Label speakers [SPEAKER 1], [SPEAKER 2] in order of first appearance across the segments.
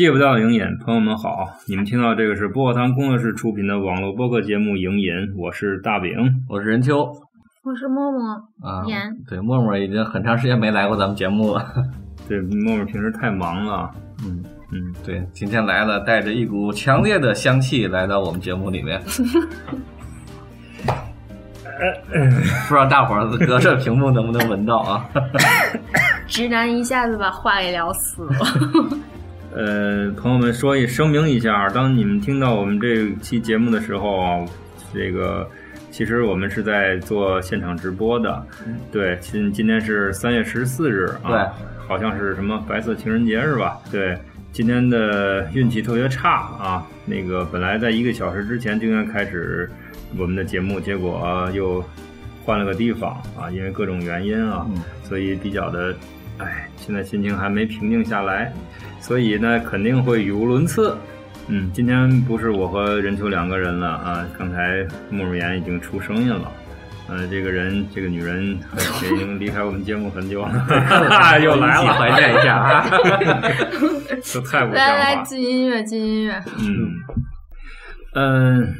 [SPEAKER 1] 戒不掉的影瘾，朋友们好，你们听到这个是薄荷糖工作室出品的网络播客节目《影瘾》，我是大饼，
[SPEAKER 2] 我是任秋
[SPEAKER 3] 我是默默，
[SPEAKER 2] 啊
[SPEAKER 3] 言。
[SPEAKER 2] 对，默默已经很长时间没来过咱们节目了。
[SPEAKER 1] 对，默默平时太忙了，
[SPEAKER 2] 嗯，
[SPEAKER 1] 嗯，
[SPEAKER 2] 对，今天来了，带着一股强烈的香气来到我们节目里面。不知道大伙儿隔着屏幕能不能闻到啊？
[SPEAKER 3] 直男一下子把话给聊死了。
[SPEAKER 1] 呃，朋友们说一声明一下，当你们听到我们这期节目的时候啊，这个其实我们是在做现场直播的，对，今今天是三月十四日啊，
[SPEAKER 2] 对，
[SPEAKER 1] 好像是什么白色情人节是吧？对，今天的运气特别差啊，那个本来在一个小时之前就应该开始我们的节目，结果、又换了个地方啊，因为各种原因啊，
[SPEAKER 2] 嗯。
[SPEAKER 1] 所以比较的，哎，现在心情还没平静下来，所以呢肯定会语无伦次。嗯，今天不是我和任秋两个人了啊，刚才慕容岩已经出声音了。呃，这个人，这个女人已经离开我们节目很久了，又来了，
[SPEAKER 2] 怀念一下啊！
[SPEAKER 1] 这太不像
[SPEAKER 3] 来来，
[SPEAKER 1] 话。
[SPEAKER 3] 进音乐，进音乐。
[SPEAKER 1] 嗯嗯，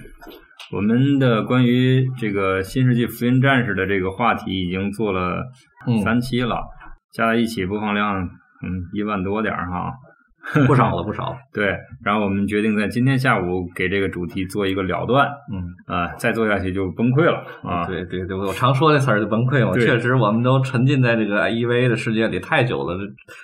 [SPEAKER 1] 我们的关于这个《新世纪福音战士》的这个话题已经做了
[SPEAKER 2] 嗯
[SPEAKER 1] 三期了，加在一起播放量嗯一万多点儿哈。
[SPEAKER 2] 不少了，不少。
[SPEAKER 1] 对，然后我们决定在今天下午给这个主题做一个了断，
[SPEAKER 2] 嗯，
[SPEAKER 1] 啊、再做下去就崩溃了啊。
[SPEAKER 2] 对对对，我常说这词儿就崩溃嘛。确实，我们都沉浸在这个 EVA 的世界里太久了，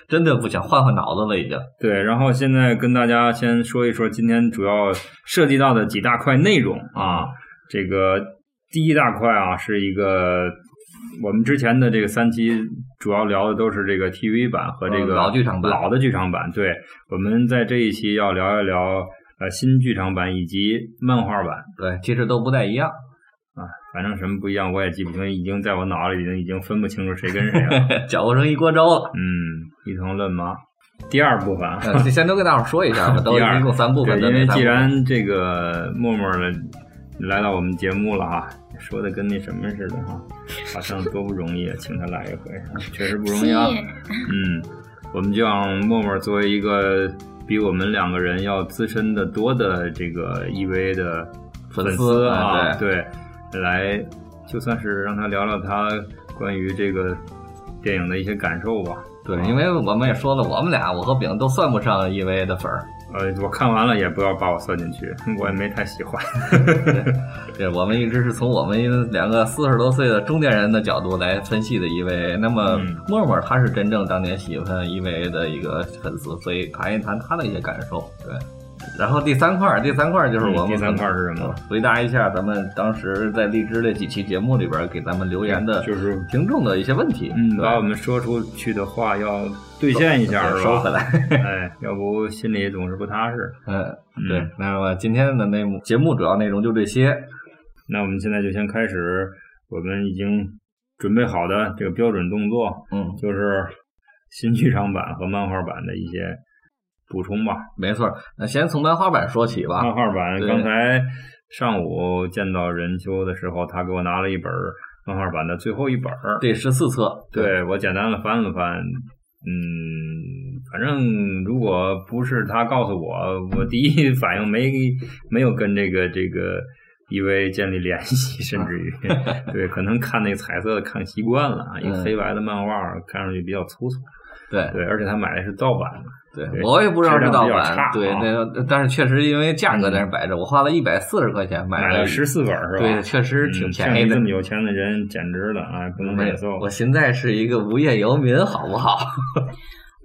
[SPEAKER 2] 真的不想换换脑子了，已经。
[SPEAKER 1] 对，然后现在跟大家先说一说今天主要涉及到的几大块内容啊。这个第一大块啊，是一个我们之前的这个三期主要聊的都是这个 TV 版和这个
[SPEAKER 2] 呃老剧场版
[SPEAKER 1] 老的剧场版。对，我们在这一期要聊一聊呃新剧场版以及漫画版
[SPEAKER 2] 对，其实都不太一样。
[SPEAKER 1] 啊，反正什么不一样我也记不清，已经在我脑里已经已经分不清楚谁跟谁了。
[SPEAKER 2] 搅和成一锅粥了。
[SPEAKER 1] 嗯，一同论麻。第二部分
[SPEAKER 2] 先都跟大伙说一下吧，都
[SPEAKER 1] 第二
[SPEAKER 2] 一共三部分。
[SPEAKER 1] 因为既然这个默默呢 来到我们节目了哈，说的跟那什么似的哈，好像多不容易啊，请他来一回，确实不容易啊。嗯，我们就让默默作为一个比我们两个人要资深的多的这个 EVA 的
[SPEAKER 2] 粉
[SPEAKER 1] 丝
[SPEAKER 2] 丝
[SPEAKER 1] 啊，
[SPEAKER 2] 哎
[SPEAKER 1] 对，来就算是让他聊聊他关于这个电影的一些感受吧。
[SPEAKER 2] 对，因为我们也说了，我们俩我和饼都算不上 EVA 的粉儿。
[SPEAKER 1] 呃，我看完了也不要把我算进去，我也没太喜欢。
[SPEAKER 2] 对，我们一直是从我们两个四十多岁的中年人的角度来分析的 EVA。那么
[SPEAKER 1] 嗯
[SPEAKER 2] 默默他是真正当年喜欢 EVA 的一个粉丝，所以谈一谈他的一些感受。对，然后第三块儿，第三块儿就是我们
[SPEAKER 1] 嗯第三块儿是什么？
[SPEAKER 2] 回答一下咱们当时在荔枝这几期节目里边给咱们留言的
[SPEAKER 1] 就是
[SPEAKER 2] 听众的一些问题。
[SPEAKER 1] 嗯，把我们说出去的话要兑现一下，是吧？
[SPEAKER 2] 收回来。
[SPEAKER 1] 哎，要不心里总是不踏实。
[SPEAKER 2] 嗯，
[SPEAKER 1] 嗯
[SPEAKER 2] 对。那么今天的内幕节目主要内容就这些。
[SPEAKER 1] 那我们现在就先开始我们已经准备好的这个标准动作，
[SPEAKER 2] 嗯，
[SPEAKER 1] 就是新剧场版和漫画版的一些补充吧。
[SPEAKER 2] 没错。那先从漫画版说起吧。
[SPEAKER 1] 漫画版刚才上午见到任秋的时候，他给我拿了一本漫画版的最后一本儿。
[SPEAKER 2] 第十四册。
[SPEAKER 1] 对我简单的翻了翻，嗯，反正如果不是他告诉我，我第一反应没没有跟这个这个 EV 建立联系，甚至于对，可能看那彩色的看习惯了，啊一个
[SPEAKER 2] 嗯。
[SPEAKER 1] 黑白的漫画看上去比较粗糙，
[SPEAKER 2] 对
[SPEAKER 1] 对，而且他买的是盗版的，
[SPEAKER 2] 对
[SPEAKER 1] 对
[SPEAKER 2] 我也不知道是盗版，对，
[SPEAKER 1] 啊
[SPEAKER 2] 那但是确实因为价格在那摆着，我花了一百四十块钱
[SPEAKER 1] 买了十四本是吧？
[SPEAKER 2] 对，确实挺
[SPEAKER 1] 嗯
[SPEAKER 2] 便宜的
[SPEAKER 1] 像这。么有钱的人，简直了啊，不能
[SPEAKER 2] 没有
[SPEAKER 1] 忍受。
[SPEAKER 2] 我现在是一个无业游民，好不好？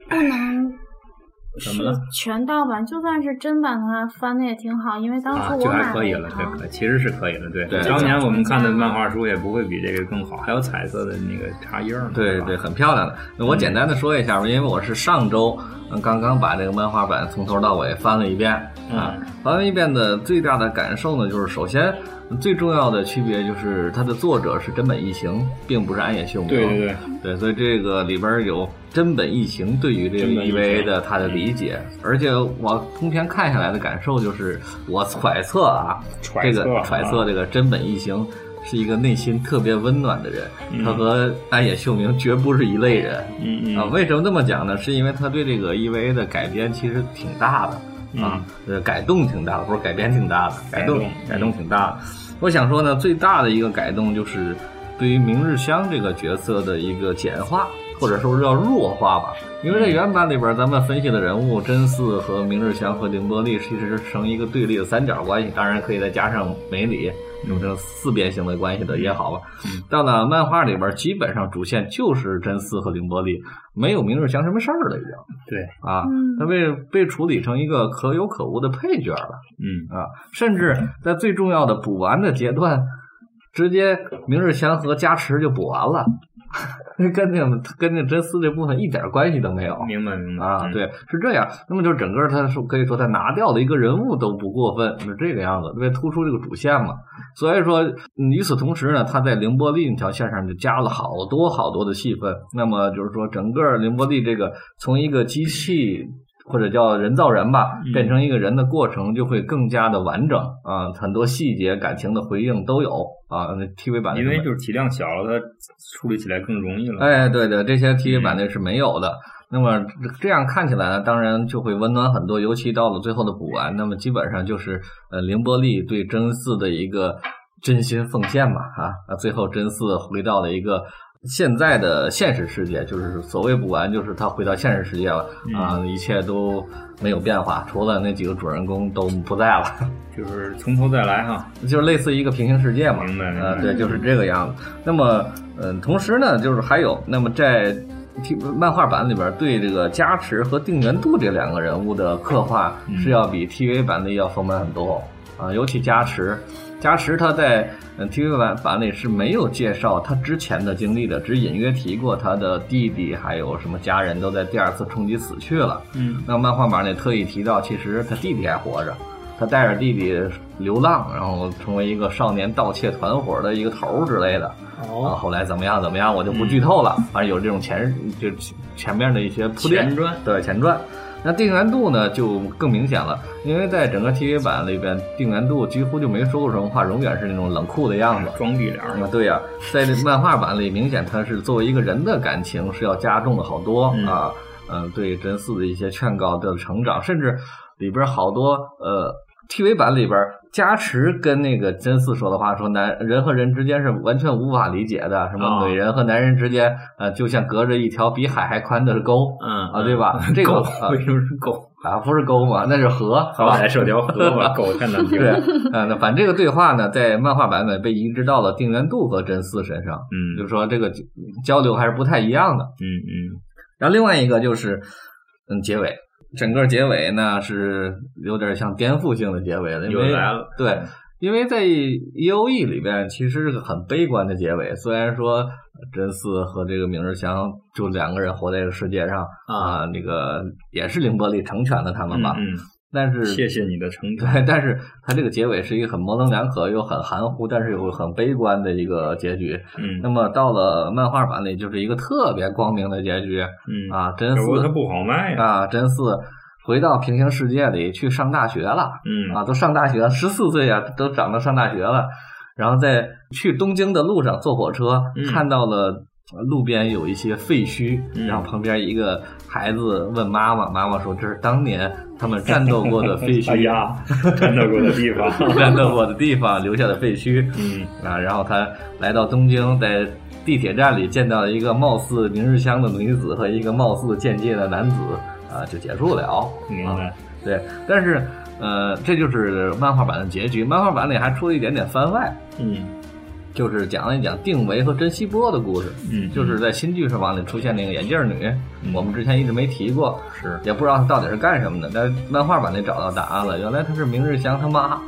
[SPEAKER 3] 不能是
[SPEAKER 1] 怎么了
[SPEAKER 3] 全盗版，就算是真版的话，翻的也挺好，因为当
[SPEAKER 1] 啊，
[SPEAKER 3] 初我买了一
[SPEAKER 1] 还可以了，对，
[SPEAKER 3] 套。
[SPEAKER 1] 可其实是可以的，对。
[SPEAKER 2] 对
[SPEAKER 1] 当年我们看的漫画书也不会比这个更好，还有彩色的那个插页呢。
[SPEAKER 2] 对对，很漂亮的。那我简单的说一下吧，因为我是上周嗯刚刚把这个漫画版从头到尾翻了一遍啊，翻了一遍的最大的感受呢，就是首先最重要的区别就是它的作者是真本一行，并不是安野秀明。
[SPEAKER 1] 对对对，
[SPEAKER 2] 对，所以这个里边有真本一行对于这个 EVA 的他的理解，而且我通篇看下来的感受就是，我揣测啊，
[SPEAKER 1] 揣测啊
[SPEAKER 2] 这个揣测这个真本一行是一个内心特别温暖的人，
[SPEAKER 1] 嗯
[SPEAKER 2] 他和安野秀明绝不是一类人。
[SPEAKER 1] 嗯
[SPEAKER 2] 啊，为什么这么讲呢？是因为他对这个 EVA 的改编其实挺大的啊，呃，改动挺大的，不是改编挺大的，改动
[SPEAKER 1] 嗯改动
[SPEAKER 2] 改动挺大的。我想说呢，最大的一个改动就是对于明日香这个角色的一个简化，或者说是叫弱化吧。因为在原版里边，咱们分析的人物真嗣和明日香和凌波丽其实是成一个对立的三角关系，当然可以再加上美里。有这四边形的关系的也好吧，到了漫画里边，基本上主线就是真嗣和凌波丽，没有明日香什么事儿了，已经
[SPEAKER 1] 对，
[SPEAKER 2] 啊，
[SPEAKER 3] 嗯
[SPEAKER 2] 他被被处理成一个可有可无的配角了
[SPEAKER 1] 嗯
[SPEAKER 2] 啊，甚至在最重要的补完的阶段，直接明日香和加持就补完了，跟那个跟那真丝这部分一点关系都没有。
[SPEAKER 1] 明白明白
[SPEAKER 2] 啊，
[SPEAKER 1] 嗯
[SPEAKER 2] 对，是这样。那么就是整个他说可以说他拿掉的一个人物都不过分，是这个样子，为突出这个主线嘛。所以说，嗯与此同时呢，他在凌波丽那条线上就加了好多好多的戏份。那么就是说，整个凌波丽这个从一个机器。或者叫人造人吧，
[SPEAKER 1] 嗯
[SPEAKER 2] 变成一个人的过程就会更加的完整啊，很多细节、感情的回应都有啊。那 TV 版的
[SPEAKER 1] 因为就是体量小了，它处理起来更容易了。
[SPEAKER 2] 哎，对对，这些 TV 版
[SPEAKER 1] 嗯
[SPEAKER 2] 的是没有的。那么这样看起来呢，当然就会温暖很多，尤其到了最后的补完，那么基本上就是呃凌波丽对真嗣的一个真心奉献嘛啊，啊最后真嗣回到了一个。现在的现实世界，就是所谓补完，就是他回到现实世界了、
[SPEAKER 1] 嗯
[SPEAKER 2] 啊，一切都没有变化，除了那几个主人公都不在了，
[SPEAKER 1] 就是从头再来哈。
[SPEAKER 2] 就是类似一个平行世界嘛。
[SPEAKER 1] 明白明
[SPEAKER 2] 呃，对，就是这个样子。那么，嗯、同时呢，就是还有，那么在漫画版里边，对这个加持和定元度这两个人物的刻画
[SPEAKER 1] 嗯
[SPEAKER 2] 是要比 TV 版的要丰满很多啊、尤其加持，加持他在嗯 TV 版版里是没有介绍他之前的经历的，只隐约提过他的弟弟还有什么家人都在第二次冲击死去了。
[SPEAKER 1] 嗯
[SPEAKER 2] 那漫画版里特意提到，其实他弟弟还活着，他带着弟弟流浪，然后成为一个少年盗窃团伙的一个头儿之类的。
[SPEAKER 1] 哦，
[SPEAKER 2] 后来怎么样怎么样，我就不剧透了。反正有这种前就前面的一些铺垫
[SPEAKER 1] 前传
[SPEAKER 2] 对前传。那定元度呢就更明显了，因为在整个 TV 版里边，定元度几乎就没说过什么话，永远是那种冷酷的样子。
[SPEAKER 1] 装逼脸
[SPEAKER 2] 对呀、在这漫画版里，明显他是作为一个人的感情是要加重了好多、
[SPEAKER 1] 嗯
[SPEAKER 2] 啊。嗯、对真嗣的一些劝告的成长，甚至里边好多呃 TV 版里边加持跟那个真嗣说的话，说男人和人之间是完全无法理解的，什么
[SPEAKER 1] 啊
[SPEAKER 2] 女人和男人之间，呃，就像隔着一条比海还宽的沟
[SPEAKER 1] 嗯
[SPEAKER 2] 啊，对吧？这个
[SPEAKER 1] 为什么是沟？
[SPEAKER 2] 啊，不是沟嘛，那是河，
[SPEAKER 1] 好歹是条河嘛，狗太难听
[SPEAKER 2] 对
[SPEAKER 1] 了。，
[SPEAKER 2] 呃，那反正这个对话呢，在漫画版本被移植到了定元度和真嗣身上，
[SPEAKER 1] 嗯
[SPEAKER 2] 就是说这个交流还是不太一样的。
[SPEAKER 1] 嗯嗯
[SPEAKER 2] 然后另外一个就是，嗯，结尾，整个结尾呢是有点像颠覆性的结尾了，因为
[SPEAKER 1] 来了。
[SPEAKER 2] 对，因为在 E O E 里边其实是个很悲观的结尾，虽然说真嗣和这个明日香就两个人活在这个世界上啊，那个也是凌波丽成全了他们吧，
[SPEAKER 1] 嗯
[SPEAKER 2] 但是
[SPEAKER 1] 嗯，谢谢你的成 全。
[SPEAKER 2] 对，但是它这个结尾是一个很模棱两可又很含糊，但是又很悲观的一个结局。
[SPEAKER 1] 嗯
[SPEAKER 2] 那么到了漫画版里，就是一个特别光明的结局
[SPEAKER 1] 嗯，
[SPEAKER 2] 啊！真嗣
[SPEAKER 1] 不过它不好卖呀。
[SPEAKER 2] 啊，真嗣回到平行世界里去上大学了
[SPEAKER 1] 嗯
[SPEAKER 2] 啊，都上大学，十四岁啊，都长到上大学了。然后在去东京的路上坐火车，
[SPEAKER 1] 嗯
[SPEAKER 2] 看到了路边有一些废墟，
[SPEAKER 1] 嗯
[SPEAKER 2] 然后旁边一个孩子问妈妈，妈妈说这是当年他们战斗过的废墟。
[SPEAKER 1] 哎呀，战斗过的地方。
[SPEAKER 2] 战斗过的地方留下的废墟
[SPEAKER 1] 嗯
[SPEAKER 2] 啊，然后他来到东京，在地铁站里见到了一个貌似明日香的女子和一个貌似剑界的男子啊，就结束了。啊
[SPEAKER 1] 明白。
[SPEAKER 2] 对，但是呃，这就是漫画版的结局。漫画版里还出了一点点番外，
[SPEAKER 1] 嗯
[SPEAKER 2] 就是讲了一讲定维和真希波的故事，
[SPEAKER 1] 嗯，
[SPEAKER 2] 就是在新剧场版里出现那个眼镜女，我们之前一直没提过，
[SPEAKER 1] 是。
[SPEAKER 2] 也不知道她到底是干什么的。但是漫画版里找到答案了，原来她是明日香他妈，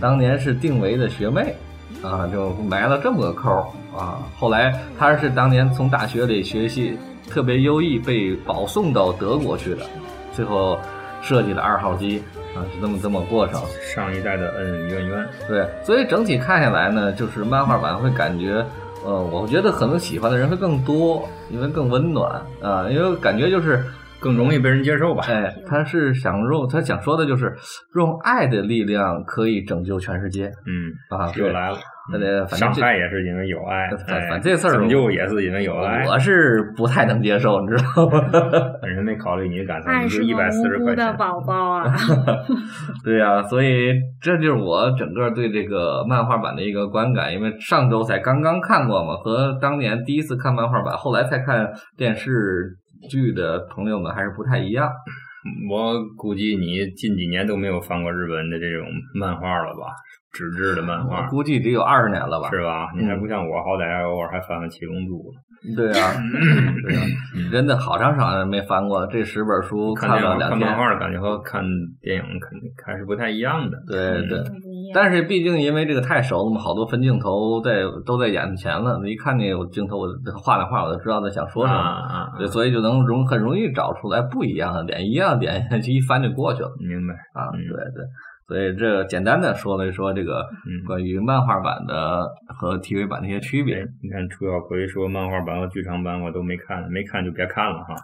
[SPEAKER 2] 当年是定维的学妹，啊，就埋了这么个扣儿啊。后来她是当年从大学里学习特别优异，被保送到德国去的，最后设计了二号机啊，就这么这么过程。
[SPEAKER 1] 上一代的恩恩怨怨。
[SPEAKER 2] 对，所以整体看下来呢，就是漫画版会感觉，呃，我觉得可能喜欢的人会更多，因为更温暖啊、因为感觉就是。
[SPEAKER 1] 更容易被人接受吧？
[SPEAKER 2] 哎，他是想用他想说的就是用爱的力量可以拯救全世界
[SPEAKER 1] 嗯，
[SPEAKER 2] 啊！对
[SPEAKER 1] 又来了。
[SPEAKER 2] 那得反正这
[SPEAKER 1] 伤害也是因为有爱，
[SPEAKER 2] 反
[SPEAKER 1] 哎
[SPEAKER 2] 反这事儿
[SPEAKER 1] 拯救也是因为有爱。
[SPEAKER 2] 我是不太能接受，你知道吗？
[SPEAKER 1] 人没考虑你的感受，你就一百四十块钱的。
[SPEAKER 3] 宝宝啊！
[SPEAKER 2] 对呀、所以这就是我整个对这个漫画版的一个观感，因为上周才刚刚看过嘛，和当年第一次看漫画版，后来才看电视剧的朋友们还是不太一样。
[SPEAKER 1] 我估计你近几年都没有翻过日本的这种漫画了吧？纸质的漫画
[SPEAKER 2] 估计得有二十年了吧？
[SPEAKER 1] 是吧？你还不像我，好歹偶尔还翻翻《七龙珠》呢。
[SPEAKER 2] 对啊，对啊，真的好长时间没翻过这十本书，
[SPEAKER 1] 看
[SPEAKER 2] 了两天、看。
[SPEAKER 1] 漫画的感觉和看电影肯定还是不太一样的。
[SPEAKER 2] 对对，但是毕竟因为这个太熟了嘛，好多分镜头在都在眼前了，一看那个镜头，我画那画我就知道他想说什么。
[SPEAKER 1] 啊啊，
[SPEAKER 2] 对，所以就能容很容易找出来不一样的点，一样的点就 一翻就过去了
[SPEAKER 1] 明白。
[SPEAKER 2] 啊。
[SPEAKER 1] 嗯
[SPEAKER 2] 对对，所以这简单的说了一说这个
[SPEAKER 1] 嗯
[SPEAKER 2] 关于漫画版的和 TV 版的一些区别。
[SPEAKER 1] 你看楚小葵说漫画版和剧场版我都没看，没看就别看了哈。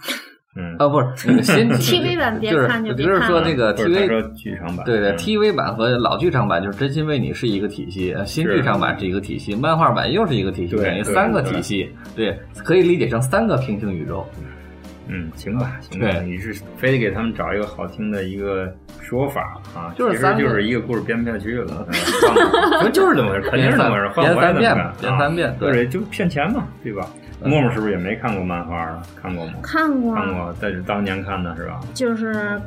[SPEAKER 1] 嗯，
[SPEAKER 2] 啊，不是那个新
[SPEAKER 3] TV 版别
[SPEAKER 2] 就是
[SPEAKER 3] 看就别
[SPEAKER 2] 就是
[SPEAKER 3] 看了
[SPEAKER 2] 说这个
[SPEAKER 1] 或者他
[SPEAKER 2] TV
[SPEAKER 1] 说剧场版，
[SPEAKER 2] 对对
[SPEAKER 1] 嗯
[SPEAKER 2] ，TV 版和老剧场版就是真心为你是一个体系，呃新剧场版是一个体系，漫画版又是一个体系，等于三个
[SPEAKER 1] 对
[SPEAKER 2] 体系，对，可以理解成三个平行宇宙。
[SPEAKER 1] 嗯，行吧，行吧，你是非得给他们找一个好听的一个说法啊，其实
[SPEAKER 2] 就是其实
[SPEAKER 1] 就是一个故事编不下去了，嗯放就是这么回事，肯定是这么回事，换
[SPEAKER 2] 三遍
[SPEAKER 1] 回来怎么干，
[SPEAKER 2] 编三遍，对。
[SPEAKER 1] 就骗钱嘛，对吧？
[SPEAKER 2] 嗯
[SPEAKER 1] 默默是不是也没看过漫画啊？看过吗？
[SPEAKER 3] 看过，
[SPEAKER 1] 看过，但是当年看的是吧？
[SPEAKER 3] 就是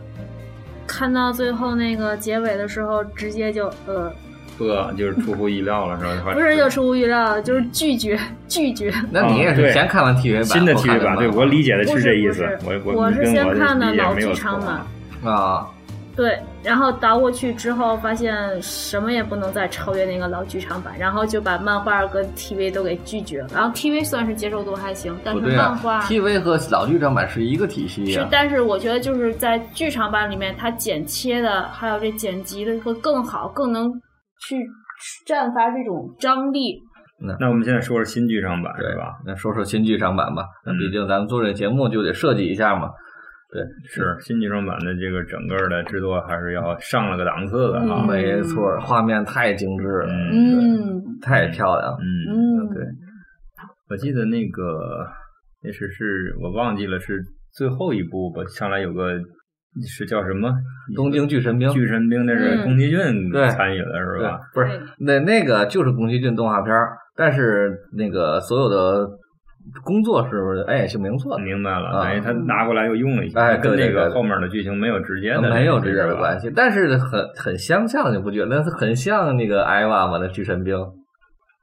[SPEAKER 3] 看到最后那个结尾的时候，直接就呃，
[SPEAKER 1] 呃，就是出乎意料了，是吧？
[SPEAKER 3] 不是就出乎意料，就是拒绝 拒绝。
[SPEAKER 2] 那你也是先看完 TV 版，
[SPEAKER 1] 新的 TV 版，对我理解的
[SPEAKER 3] 是
[SPEAKER 1] 这意思我
[SPEAKER 3] 我是先看的老剧场版
[SPEAKER 2] 啊，
[SPEAKER 3] 对，然后倒过去之后，发现什么也不能再超越那个老剧场版，然后就把漫画跟 TV 都给拒绝了。然后 TV 算是接受度还行，但是漫画、
[SPEAKER 2] ，TV 和老剧场版是一个体系呀。，
[SPEAKER 3] 是但是我觉得就是在剧场版里面，它剪切的还有这剪辑的会更好，更能去绽发这种张力。
[SPEAKER 1] 那那我们现在说说新剧场版
[SPEAKER 2] 对
[SPEAKER 1] 是吧？
[SPEAKER 2] 那说说新剧场版吧，那
[SPEAKER 1] 嗯
[SPEAKER 2] 毕竟咱们做这节目就得设计一下嘛。对，
[SPEAKER 1] 是新剧场版的这个整个的制作还是要上了个档次的啊。
[SPEAKER 3] 嗯
[SPEAKER 2] 没错，画面太精致了，
[SPEAKER 1] 嗯
[SPEAKER 3] 嗯
[SPEAKER 2] 太漂亮。
[SPEAKER 1] 嗯，
[SPEAKER 3] 嗯，
[SPEAKER 2] 对，
[SPEAKER 1] 我记得那个那是是我忘记了是最后一部吧，上来有个是叫什么
[SPEAKER 2] 东京巨神兵
[SPEAKER 1] 巨神兵，那是
[SPEAKER 3] 嗯
[SPEAKER 1] 宫崎骏参与的是
[SPEAKER 2] 对
[SPEAKER 1] 吧？，
[SPEAKER 2] 不是那那个就是宫崎骏动画片儿，但是那个所有的工作是哎是明错的，
[SPEAKER 1] 明白了，
[SPEAKER 2] 啊
[SPEAKER 1] 等于他拿过来又用了一下，
[SPEAKER 2] 哎
[SPEAKER 1] 跟那个后面的剧情没有直接的
[SPEAKER 2] 没有直接的关
[SPEAKER 1] 系。
[SPEAKER 2] 但是很很相像，你不觉得？那很像那个艾娃嘛，那巨神兵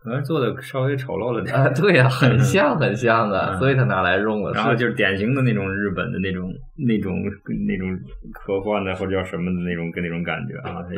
[SPEAKER 1] 可能做的稍微丑陋了点，
[SPEAKER 2] 啊，对呀、很像很像啊，
[SPEAKER 1] 嗯
[SPEAKER 2] 所以他拿来用了。是
[SPEAKER 1] 然后就是典型的那种日本的那种那种那种科幻的或者叫什么的那种跟那种感觉啊。
[SPEAKER 2] 对，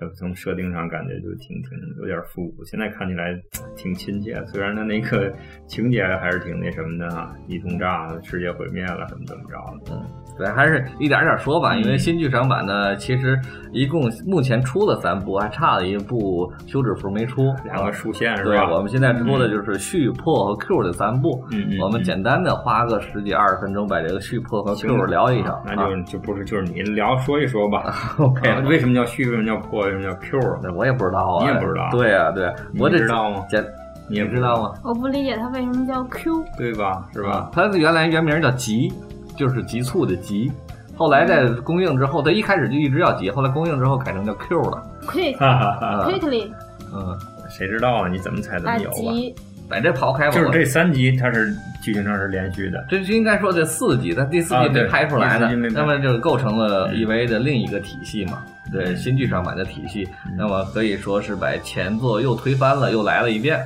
[SPEAKER 1] 它从设定上感觉就挺挺有点复古，现在看起来挺亲切。虽然它那个情节还是挺那什么的啊，一通炸世界毁灭了，怎么怎么着的。
[SPEAKER 2] 嗯对，还是一点点说吧，
[SPEAKER 1] 嗯
[SPEAKER 2] 因为新剧场版呢，其实一共目前出了三部，还差了一部休止符没出，
[SPEAKER 1] 两个竖线是
[SPEAKER 2] 对，
[SPEAKER 1] 吧？
[SPEAKER 2] 我们现在出的就是续破和 Q 的三部。
[SPEAKER 1] 嗯嗯，
[SPEAKER 2] 我们简单的花个十几二十分钟把这个续破和 Q 聊一下
[SPEAKER 1] 啊，那就就不是就是你聊说一说吧。
[SPEAKER 2] OK
[SPEAKER 1] 啊为什么叫续？为什么叫破？为什么叫 Q 呢？
[SPEAKER 2] 那我也不知道啊，
[SPEAKER 1] 你也不知道
[SPEAKER 2] 对啊，对，
[SPEAKER 1] 你
[SPEAKER 2] 我这
[SPEAKER 1] 知道吗？
[SPEAKER 2] 简
[SPEAKER 1] 你也
[SPEAKER 2] 你知道吗？
[SPEAKER 3] 我不理解它为什么叫 Q。
[SPEAKER 1] 对吧？是吧？？
[SPEAKER 2] 它原来原名叫急，就是急促的急。后来在公映之后，它一开始就一直叫急，后来公映之后改成叫 Q 了。
[SPEAKER 3] Quick
[SPEAKER 1] 哈哈哈，
[SPEAKER 2] 啊
[SPEAKER 3] quickly
[SPEAKER 2] 嗯，
[SPEAKER 1] 谁知道啊？你怎么猜怎
[SPEAKER 3] 啊
[SPEAKER 1] 么有啊？
[SPEAKER 3] 急
[SPEAKER 2] 把这刨开吧。
[SPEAKER 1] 就是这三集，它是剧情上是连续的。
[SPEAKER 2] 这就应该说这四集，它第四集没拍出来呢
[SPEAKER 1] 第四集没，拍
[SPEAKER 2] 那么就构成了
[SPEAKER 1] 嗯
[SPEAKER 2] EVA 的另一个体系嘛，对，
[SPEAKER 1] 嗯
[SPEAKER 2] 新剧场版的体系，
[SPEAKER 1] 嗯
[SPEAKER 2] 那么可以说是把前作又推翻了，又来了一遍，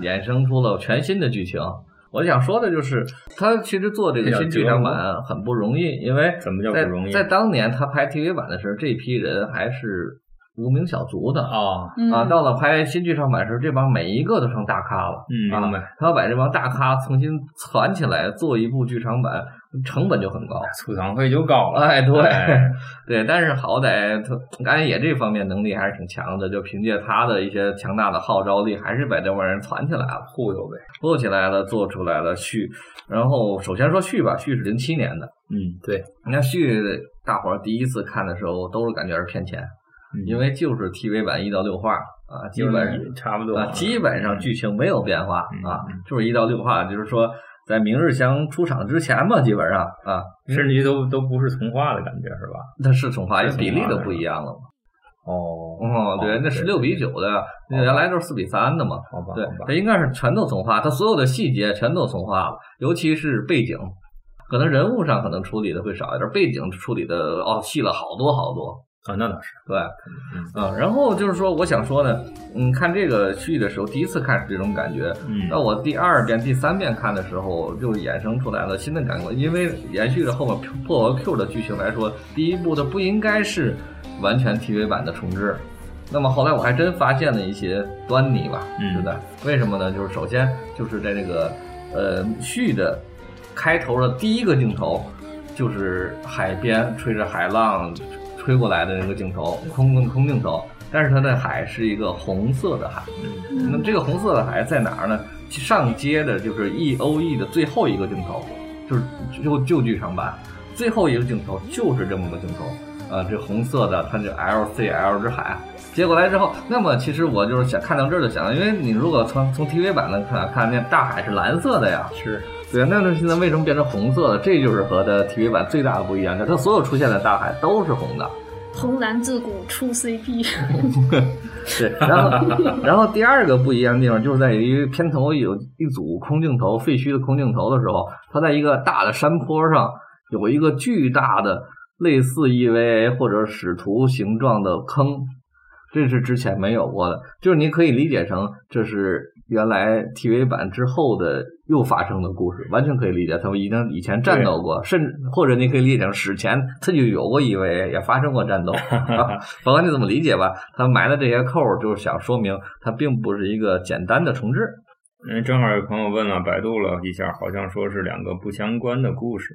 [SPEAKER 2] 衍生出了全新的剧情。我想说的就是，他其实做这个新剧场版很不容易，因为
[SPEAKER 1] 怎么叫不
[SPEAKER 2] 在
[SPEAKER 1] 容易
[SPEAKER 2] 在当年他拍 TV 版的时候，这批人还是无名小卒的
[SPEAKER 1] 哦，
[SPEAKER 3] 嗯
[SPEAKER 2] 啊，到了拍新剧场版时候，这帮每一个都成大咖了。
[SPEAKER 1] 嗯，明白。
[SPEAKER 2] 啊，他要把这帮大咖重新攒起来做一部剧场版，成本就很高。
[SPEAKER 1] 出场费就高了。
[SPEAKER 2] 哎，对
[SPEAKER 1] 哎
[SPEAKER 2] 对，但是好歹他安野这方面能力还是挺强的，就凭借他的一些强大的号召力，还是把这帮人攒起来了，
[SPEAKER 1] 忽悠呗。
[SPEAKER 2] 做起来了，做出来了续。然后首先说续吧，续是零七年的，
[SPEAKER 1] 嗯，对，
[SPEAKER 2] 你看续，大伙儿第一次看的时候都是感觉是骗钱，
[SPEAKER 1] 嗯
[SPEAKER 2] 因为就是 TV 版一到六话，啊，基本上
[SPEAKER 1] 差不多
[SPEAKER 2] 啊，基本上剧情没有变化啊
[SPEAKER 1] 嗯，
[SPEAKER 2] 就是一到六话，就是说在明日香出场之前吧，基本上啊，
[SPEAKER 1] 甚至于都都不是从化的感觉是吧？
[SPEAKER 2] 那是从化，因为比例都不一样了嘛。
[SPEAKER 1] 哦
[SPEAKER 2] 哦，对，那十六比九的，那原来都是四比三的嘛。
[SPEAKER 1] 好吧，
[SPEAKER 2] 对它，应该是全都从化，它所有的细节全都从化了，尤其是背景，可能人物上可能处理的会少一点，背景处理的哦细了好多好多。
[SPEAKER 1] 啊，那倒是，
[SPEAKER 2] 对，
[SPEAKER 1] 嗯
[SPEAKER 2] 嗯，然后就是说，我想说呢，嗯，看这个剧的时候，第一次看是这种感觉，
[SPEAKER 1] 嗯
[SPEAKER 2] 那我第二遍、第三遍看的时候，就衍生出来了新的感觉。因为延续着后面破和 Q 的剧情来说，第一部的不应该是完全 TV 版的重置。那么后来我还真发现了一些端倪吧，
[SPEAKER 1] 嗯
[SPEAKER 2] 对不对？为什么呢？就是首先就是在这个呃续的开头的第一个镜头，就是海边吹着海浪吹过来的那个镜头，空空空镜头。但是它的海是一个红色的海，
[SPEAKER 1] 嗯
[SPEAKER 2] 那么这个红色的海在哪儿呢？上接的就是 E O E 的最后一个镜头，就是就旧剧场版最后一个镜头就是这么个镜头，啊，这红色的它就 L C L 之海。接过来之后，那么其实我就是想看到这儿就想到，因为你如果从从 TV 版的看看，那大海是蓝色的呀，
[SPEAKER 1] 是，
[SPEAKER 2] 对，那那现在为什么变成红色了？这就是和它 TV 版最大的不一样，它所有出现的大海都是红的。
[SPEAKER 3] 红蓝自古出 CP，
[SPEAKER 2] 对，然后然后第二个不一样的地方就是在于片头有一组空镜头，废墟的空镜头的时候，它在一个大的山坡上有一个巨大的类似 EVA 或者使徒形状的坑，这是之前没有过的，就是你可以理解成这是原来 TV 版之后的又发生的故事，完全可以理解，他们已经以前战斗过，甚至或者你可以理解成史前他就有过 EVA，也发生过战斗，啊甭管你怎么理解吧，他埋的这些扣就是想说明它并不是一个简单的重置。
[SPEAKER 1] 嗯，正好有朋友问了，百度了一下，好像说是两个不相关的故事，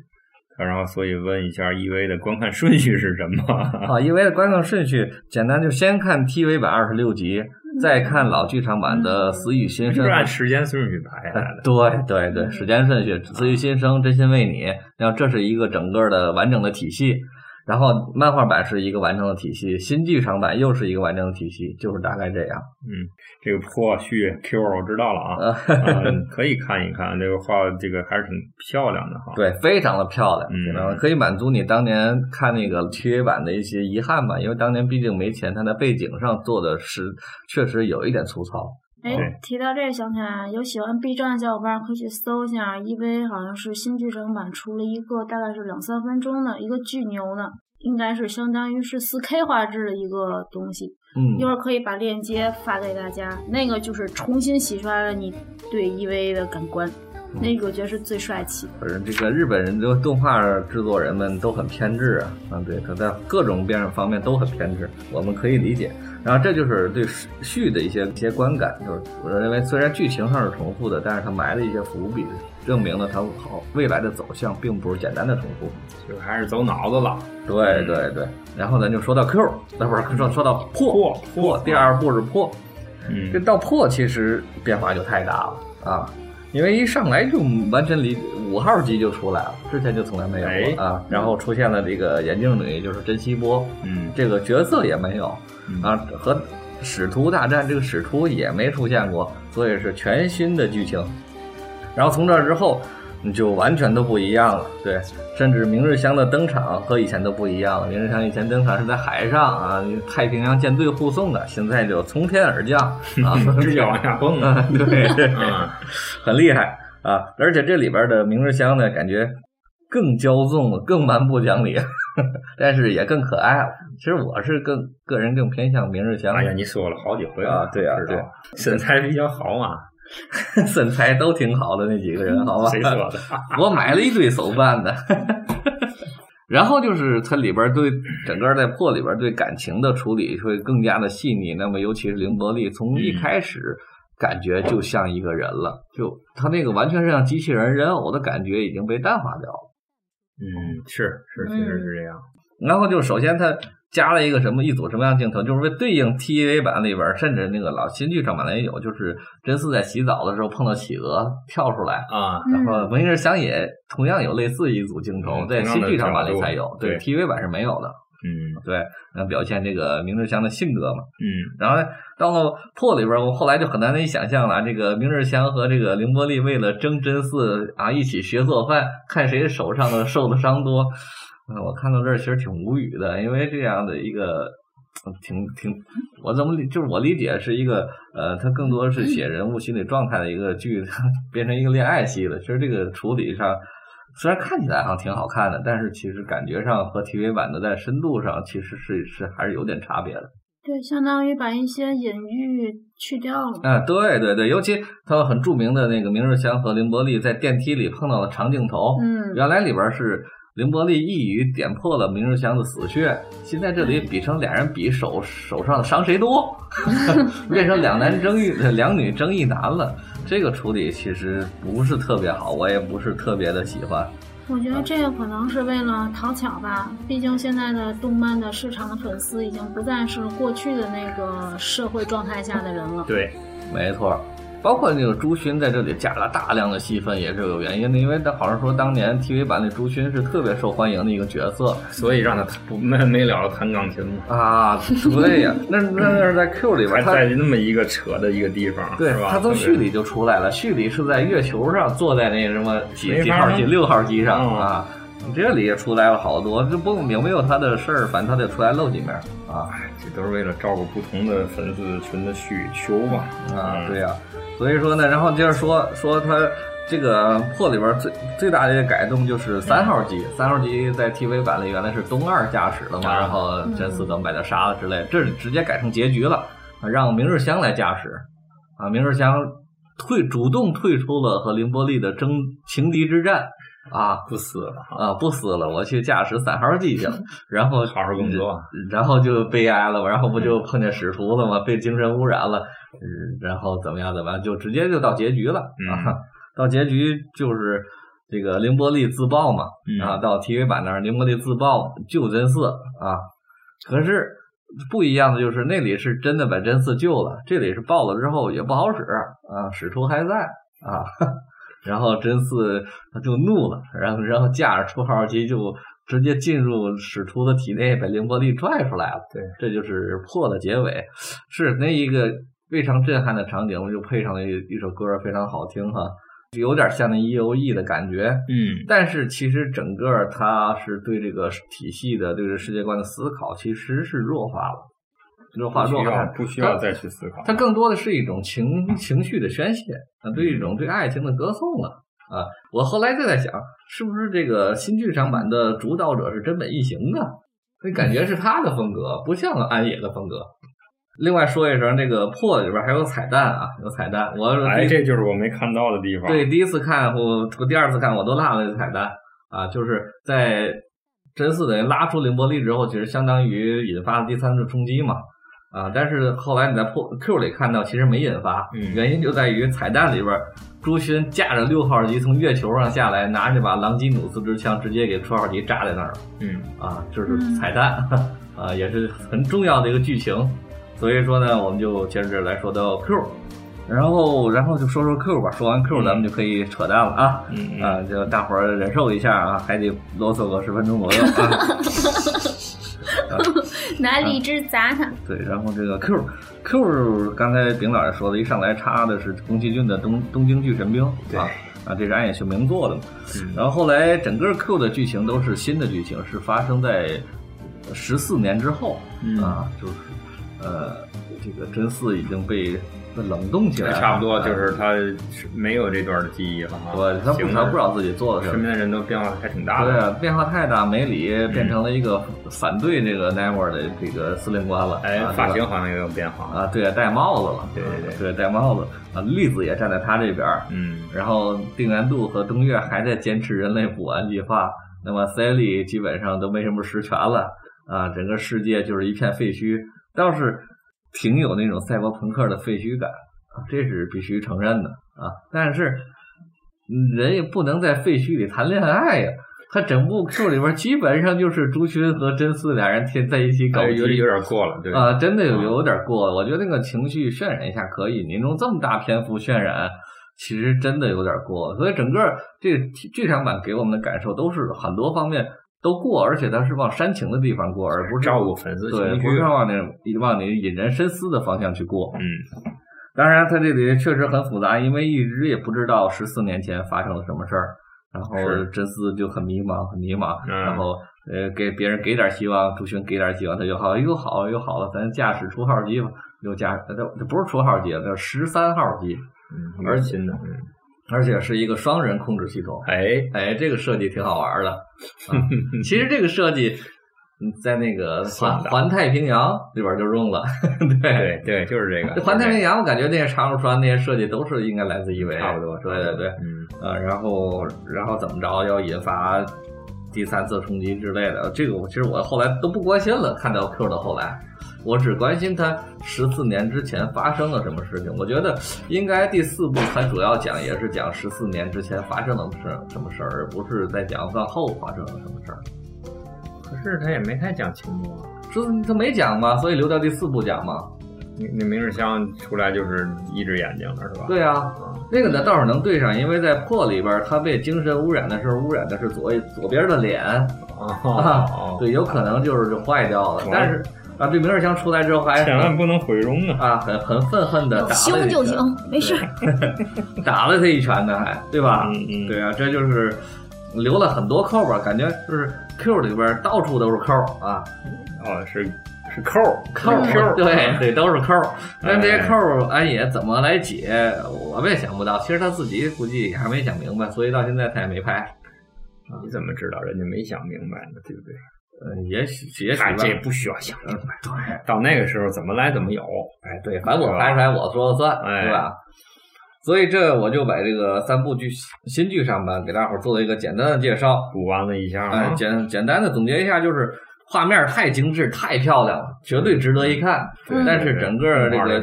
[SPEAKER 1] 然后所以问一下 EV 的观看顺序是什么？
[SPEAKER 2] 啊，因为观看顺序简单，就先看 TV 版二十六集，再看老剧场版的《死与新生
[SPEAKER 1] 是》。按时间顺序排的。
[SPEAKER 2] 对对对，时间顺序，《死与新生》真心为你，然后这是一个整个的完整的体系。然后漫画版是一个完整的体系，新剧场版又是一个完整的体系，就是大概这样。
[SPEAKER 1] 嗯，这个破续 Q 我知道了啊，可以看一看，这个画这个还是挺漂亮的哈。
[SPEAKER 2] 对，非常的漂亮，
[SPEAKER 1] 嗯
[SPEAKER 2] 可以满足你当年看那个 TV 版的一些遗憾吧，因为当年毕竟没钱，它在背景上做的是确实有一点粗糙。
[SPEAKER 3] 哎，提到这个想起来，有喜欢 B 站的小伙伴可以去搜一下，，EVA 好像是新剧场版出了一个大概是两三分钟的一个巨牛的，应该是相当于是四 K 画质的一个东西。
[SPEAKER 2] 嗯
[SPEAKER 3] 一会儿可以把链接发给大家，那个就是重新洗刷了你对 EV 的感官，那个我觉得是最帅气的。
[SPEAKER 2] 反正这个日本人的动画制作人们都很偏执啊，啊，对，他在各种边方面都很偏执，我们可以理解。然后这就是对续的一些一些观感，就是我认为虽然剧情上是重复的，但是它埋了一些伏笔，证明了它好未来的走向并不是简单的重复。
[SPEAKER 1] 就还是走脑子了。
[SPEAKER 2] 对对对，然后咱就说到 Q，那不是说说到破
[SPEAKER 1] 破
[SPEAKER 2] 破，第二部是破，
[SPEAKER 1] 嗯
[SPEAKER 2] 这到破其实变化就太大了啊，因为一上来就完全离五号机就出来了，之前就从来没有
[SPEAKER 1] 哎
[SPEAKER 2] 过啊，然后出现了这个眼镜女，就是珍稀波，
[SPEAKER 1] 嗯
[SPEAKER 2] 这个角色也没有
[SPEAKER 1] 嗯
[SPEAKER 2] 啊，和使徒大战这个使徒也没出现过，所以是全新的剧情。然后从这之后，你就完全都不一样了，对，甚至明日香的登场和以前都不一样了。明日香以前登场是在海上啊，太平洋舰队护送的，现在就从天而降啊，
[SPEAKER 1] 直接往下蹦。
[SPEAKER 2] 啊，对，
[SPEAKER 1] 嗯
[SPEAKER 2] 很厉害啊！而且这里边的明日香呢，感觉更骄纵了，更蛮不讲理，但是也更可爱了。其实我是更个人更偏向明日香，
[SPEAKER 1] 哎呀，你说了好几回了
[SPEAKER 2] 啊对啊
[SPEAKER 1] 对身材比较好嘛？
[SPEAKER 2] 身材都挺好的那几个人，好吧？
[SPEAKER 1] 谁说的？
[SPEAKER 2] 我买了一堆手办的。然后就是它里边对整个在破里边对感情的处理会更加的细腻。那么尤其是凌波丽，从一开始感觉就像一个人了，就他那个完全是像机器人人偶的感觉已经被淡化掉了。
[SPEAKER 1] 嗯，是是，确实是这样。
[SPEAKER 2] 然后就首先它加了一个什么一组什么样的镜头，就是为对应 TV 版里边，甚至那个老新剧场版也有，就是真嗣在洗澡的时候碰到企鹅跳出来。
[SPEAKER 1] 啊，
[SPEAKER 2] 然后《明日香也》同样有类似一组镜头，
[SPEAKER 1] 嗯
[SPEAKER 2] 在新剧场版里才有，
[SPEAKER 1] 对
[SPEAKER 2] TV 版是没有的。
[SPEAKER 1] 嗯
[SPEAKER 2] 对，呃，表现这个明日香的性格嘛。
[SPEAKER 1] 嗯
[SPEAKER 2] 然后呢到了破里边，我后来就很难以想象了，这个明日香和这个凌波丽为了争真嗣啊，一起学做饭，看谁手上的受的伤多。嗯，我看到这儿其实挺无语的，因为这样的一个。嗯挺挺，我怎么理就是我理解是一个呃，它更多是写人物心理状态的一个剧，变成一个恋爱戏了。其实这个处理上虽然看起来好像挺好看的，但是其实感觉上和 TV 版的在深度上其实是是还是有点差别的。
[SPEAKER 3] 对，相当于把一些隐喻去掉了。
[SPEAKER 2] 啊，对对对，尤其他很著名的那个明日香和凌波丽在电梯里碰到的长镜头，
[SPEAKER 3] 嗯，
[SPEAKER 2] 原来里边是凌波丽一语点破了明日香的死穴，现在这里比成俩人比手手上的伤谁多，变成两男争一两女争一男了。这个处理其实不是特别好，我也不是特别的喜欢。
[SPEAKER 3] 我觉得这个可能是为了讨巧吧，毕竟现在的动漫的市场的粉丝已经不再是过去的那个社会状态下的人了。
[SPEAKER 1] 对，
[SPEAKER 2] 没错，包括那个朱勋在这里加了大量的戏份，也是有原因的。因为他好像说当年 TV 版的朱勋是特别受欢迎的一个角色
[SPEAKER 1] 所以让他不没没了弹钢琴嘛，
[SPEAKER 2] 啊。对呀，那那那是在 Q 里边，
[SPEAKER 1] 在那么一个扯的一个地方，
[SPEAKER 2] 对
[SPEAKER 1] 是吧？
[SPEAKER 2] 他从序里就出来了，序里是在月球上坐在那什么几几号机六号机上
[SPEAKER 1] 嗯
[SPEAKER 2] 啊。这里也出来了好多，这不有没有他的事儿，反正他得出来露几面啊。
[SPEAKER 1] 哎，这都是为了照顾不同的粉丝群的需求嘛。
[SPEAKER 2] 啊，
[SPEAKER 1] 嗯
[SPEAKER 2] 对呀、所以说呢，然后接着说说他这个破里边最最大的一个改动就是三号机，三号机在 TV 版里原来是东二驾驶的嘛，
[SPEAKER 1] 啊
[SPEAKER 2] 然后真嗣怎么把他杀了之类，这直接改成结局了，啊让明日香来驾驶，啊，明日香退主动退出了和凌波丽的争情敌之战。啊
[SPEAKER 1] 不死了，
[SPEAKER 2] 啊！不死了，我去驾驶三号机去了，然后
[SPEAKER 1] 好好工作，
[SPEAKER 2] 然后就悲哀了，然后不就碰见使徒了吗？被精神污染了，嗯，然后怎么样怎么样，就直接就到结局了啊！到结局就是这个凌波丽自爆嘛，
[SPEAKER 1] 嗯
[SPEAKER 2] 啊，到 TV 版那儿凌波丽自爆救真嗣啊，可是不一样的就是那里是真的把真嗣救了，这里是爆了之后也不好使啊，使徒还在啊。然后真嗣他就怒了，然后然后驾着出号机就直接进入使徒的体内，把凌波丽拽出来了。
[SPEAKER 1] 对，
[SPEAKER 2] 这就是破的结尾，是那一个非常震撼的场景，我就配上了一一首歌，非常好听哈，有点像那 E.O.E 的感觉。
[SPEAKER 1] 嗯，
[SPEAKER 2] 但是其实整个它是对这个体系的对这个世界观的思考，其实是弱化了，弱化弱化。
[SPEAKER 1] 不需要再去思考，
[SPEAKER 2] 它更多的是一种情情绪的宣泄啊，对一种对爱情的歌颂了啊。我后来就在想，是不是这个新剧场版的主导者是真本一行啊？那感觉是他的风格，不像安野的风格。另外说一声，这个破里边还有彩蛋啊，有彩蛋。我
[SPEAKER 1] 哎，这就是我没看到的地方。
[SPEAKER 2] 对第一次看我，我第二次看，我都落了个彩蛋啊，就是在真嗣等于拉出凌波丽之后，其实相当于引发了第三次冲击嘛。啊，但是后来你在破 Q 里看到，其实没引发，
[SPEAKER 1] 嗯
[SPEAKER 2] 原因就在于彩蛋里边，朱勋驾着六号机从月球上下来，拿着把朗基努斯之枪，直接给初号机扎在那儿了。
[SPEAKER 1] 嗯，
[SPEAKER 2] 啊，就是彩蛋，啊，也是很重要的一个剧情。所以说呢，我们就接着来说到 Q，然后然后就说说 Q 吧。说完 Q，咱们就可以扯淡了啊。
[SPEAKER 1] 嗯嗯
[SPEAKER 2] 啊，就大伙儿忍受一下啊，还得啰嗦个十分钟左右啊。
[SPEAKER 3] 拿荔枝砸他。
[SPEAKER 2] 对，然后这个 Q Q，刚才丙老师说的，一上来插的是宫崎骏的东《东京巨神兵》
[SPEAKER 1] 对
[SPEAKER 2] 啊啊，这是暗野秀明做的嘛。
[SPEAKER 1] 嗯
[SPEAKER 2] 然后后来整个 Q 的剧情都是新的剧情，是发生在十四年之后、
[SPEAKER 1] 嗯
[SPEAKER 2] 啊，就是呃，这个真嗣已经被冷冻起来了，
[SPEAKER 1] 差不多就
[SPEAKER 2] 啊
[SPEAKER 1] 是他是没有这段的记忆了哈。
[SPEAKER 2] 对，他不他不知道自己做了什么。
[SPEAKER 1] 身边的人都变化还挺大的。
[SPEAKER 2] 对啊，变化太大，梅里变成了一个反对这个 Never 的这个司令官了。
[SPEAKER 1] 哎
[SPEAKER 2] 啊，
[SPEAKER 1] 发型好像也有变化。
[SPEAKER 2] 啊，对，戴帽子了。
[SPEAKER 1] 对对
[SPEAKER 2] 对，戴帽子啊，栗子也站在他这边。
[SPEAKER 1] 嗯，
[SPEAKER 2] 然后定元度和东岳还在坚持人类补完计划，那么 Sally 基本上都没什么实权了啊，整个世界就是一片废墟，倒是挺有那种赛博朋克的废墟感啊，这是必须承认的啊。但是嗯人也不能在废墟里谈恋爱呀。他整部 Q 里边基本上就是朱勋和真嗣俩人天在一起搞基，
[SPEAKER 1] 哎有有点过了，对
[SPEAKER 2] 啊，真的有
[SPEAKER 1] 啊
[SPEAKER 2] 有点过了。我觉得那个情绪渲染一下可以，您用这么大篇幅渲染，其实真的有点过了。所以整个这个剧场版给我们的感受都是很多方面都过，而且他是往煽情的地方过，而不是
[SPEAKER 1] 照顾粉丝
[SPEAKER 2] 对，
[SPEAKER 1] 情绪
[SPEAKER 2] 不是。往那往你引人深思的方向去过。
[SPEAKER 1] 嗯，
[SPEAKER 2] 当然，他这里确实很复杂，因为一直也不知道十四年前发生了什么事儿，然后真丝就很迷茫，很迷茫，
[SPEAKER 1] 嗯
[SPEAKER 2] 然后呃给别人给点希望，朱勋给点希望，他就好又好了又好了，咱驾驶出号机吧，又驾呃这这不是出号机，这十三号机，
[SPEAKER 1] 嗯，
[SPEAKER 2] 而
[SPEAKER 1] 新的，嗯，
[SPEAKER 2] 而且是一个双人控制系统。
[SPEAKER 1] 哎，
[SPEAKER 2] 哎，这个设计挺好玩的。啊、其实这个设计，嗯在那个环环太平洋里边就用了。对，
[SPEAKER 1] 对对，就是这个
[SPEAKER 2] 环太平洋，我感觉那些长龙船那些设计都是应该来自一维，
[SPEAKER 1] 差不多，
[SPEAKER 2] 对对对，
[SPEAKER 1] 嗯，
[SPEAKER 2] 呃，然后然后怎么着要引发第三次冲击之类的，这个我其实我后来都不关心了。看到 Q 的后来，我只关心他十四年之前发生了什么事情。我觉得应该第四部它主要讲也是讲十四年之前发生了什什么事儿，而不是在讲饭后发生了什么事儿。
[SPEAKER 1] 可是他也没太讲情节。
[SPEAKER 2] 十四他没讲嘛，所以留到第四部讲嘛。
[SPEAKER 1] 那那明日香出来就是一只眼睛了，是吧？
[SPEAKER 2] 对啊，那个呢倒是能对上，因为在破里边，他被精神污染的时候，污染的是左左边的脸，
[SPEAKER 1] 哦，
[SPEAKER 2] 对，有可能就是就坏掉了。但是啊，对明日香出来之后还
[SPEAKER 1] 千万不能毁容啊！
[SPEAKER 2] 啊，很很愤恨的打了
[SPEAKER 3] 凶就行，没事。
[SPEAKER 2] 打了他一拳呢，还对吧？
[SPEAKER 1] 嗯嗯，
[SPEAKER 2] 对啊，这就是留了很多扣吧，感觉就是 Q 里边到处都是扣啊，
[SPEAKER 1] 哦，是是扣
[SPEAKER 2] 扣
[SPEAKER 1] 扣，
[SPEAKER 2] 对对，都是扣。但这些
[SPEAKER 1] 哎
[SPEAKER 2] 扣安野怎么来解，我们也想不到。其实他自己估计也还没想明白，所以到现在他也没拍。
[SPEAKER 1] 你怎么知道人家没想明白呢？对不对？
[SPEAKER 2] 嗯，也许也许
[SPEAKER 1] 这不需要想明白，
[SPEAKER 2] 对，
[SPEAKER 1] 到那个时候怎么来怎么有。
[SPEAKER 2] 哎对，反正我拍出来我说了算，
[SPEAKER 1] 哎
[SPEAKER 2] 对吧？所以这我就把这个三部剧新剧上吧，给大伙儿做了一个简单的介绍。
[SPEAKER 1] 补完了一下
[SPEAKER 2] 哎，
[SPEAKER 1] 啊，
[SPEAKER 2] 简简单的总结一下，就是画面太精致、太漂亮了，绝对值得一看。
[SPEAKER 3] 嗯
[SPEAKER 2] 但是整个这个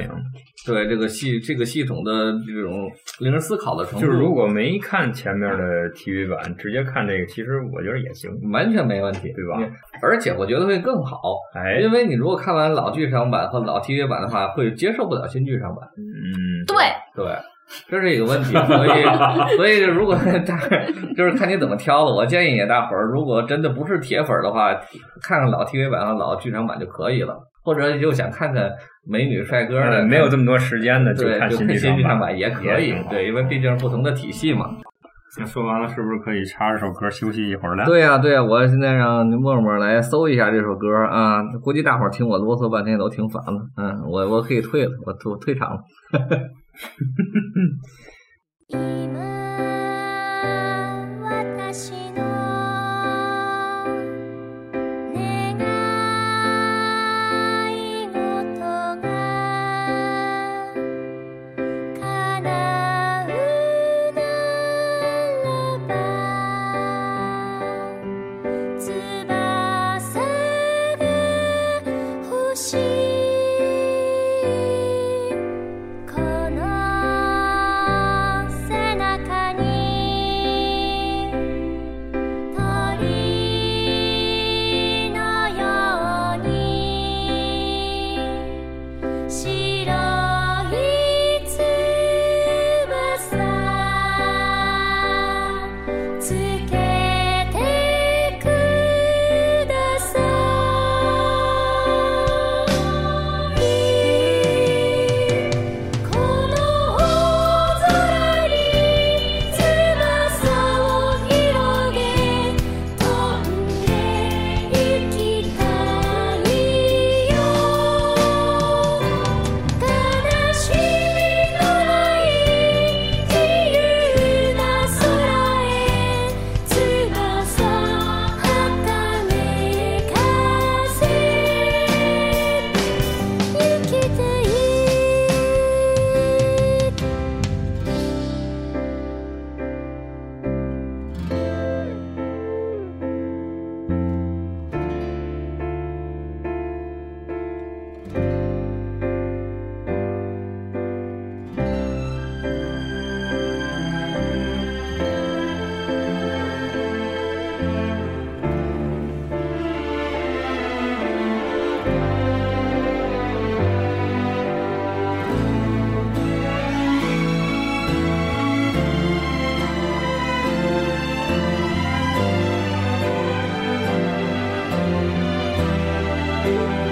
[SPEAKER 2] 对这个系这个系统的这种令人思考的程度，
[SPEAKER 1] 就是如果没看前面的 TV 版，直接看这个，其实我觉得也行。
[SPEAKER 2] 完全没问题，
[SPEAKER 1] 对吧？
[SPEAKER 2] 而且我觉得会更好，
[SPEAKER 1] 哎，
[SPEAKER 2] 因为你如果看完老剧场版和老 TV 版的话，会接受不了新剧场版。
[SPEAKER 1] 嗯，
[SPEAKER 3] 对，
[SPEAKER 2] 对，这是一个问题，所以所以如果大就是看你怎么挑了。我建议也大伙儿，如果真的不是铁粉的话，看看老 TV 版和老剧场版就可以了，或者就想看看美女帅哥的，
[SPEAKER 1] 呃没有这么多时间的，
[SPEAKER 2] 对，就看新剧场版
[SPEAKER 1] 版
[SPEAKER 2] 也可以对，因为毕竟是不同的体系嘛。
[SPEAKER 1] 那说完了，是不是可以插着首歌休息一会儿了？
[SPEAKER 2] 对呀、对呀、我现在让默默来搜一下这首歌啊，估计大伙儿听我啰嗦半天都挺烦了。嗯，我我可以退了，我我退场了。
[SPEAKER 4] 今 私 Bye.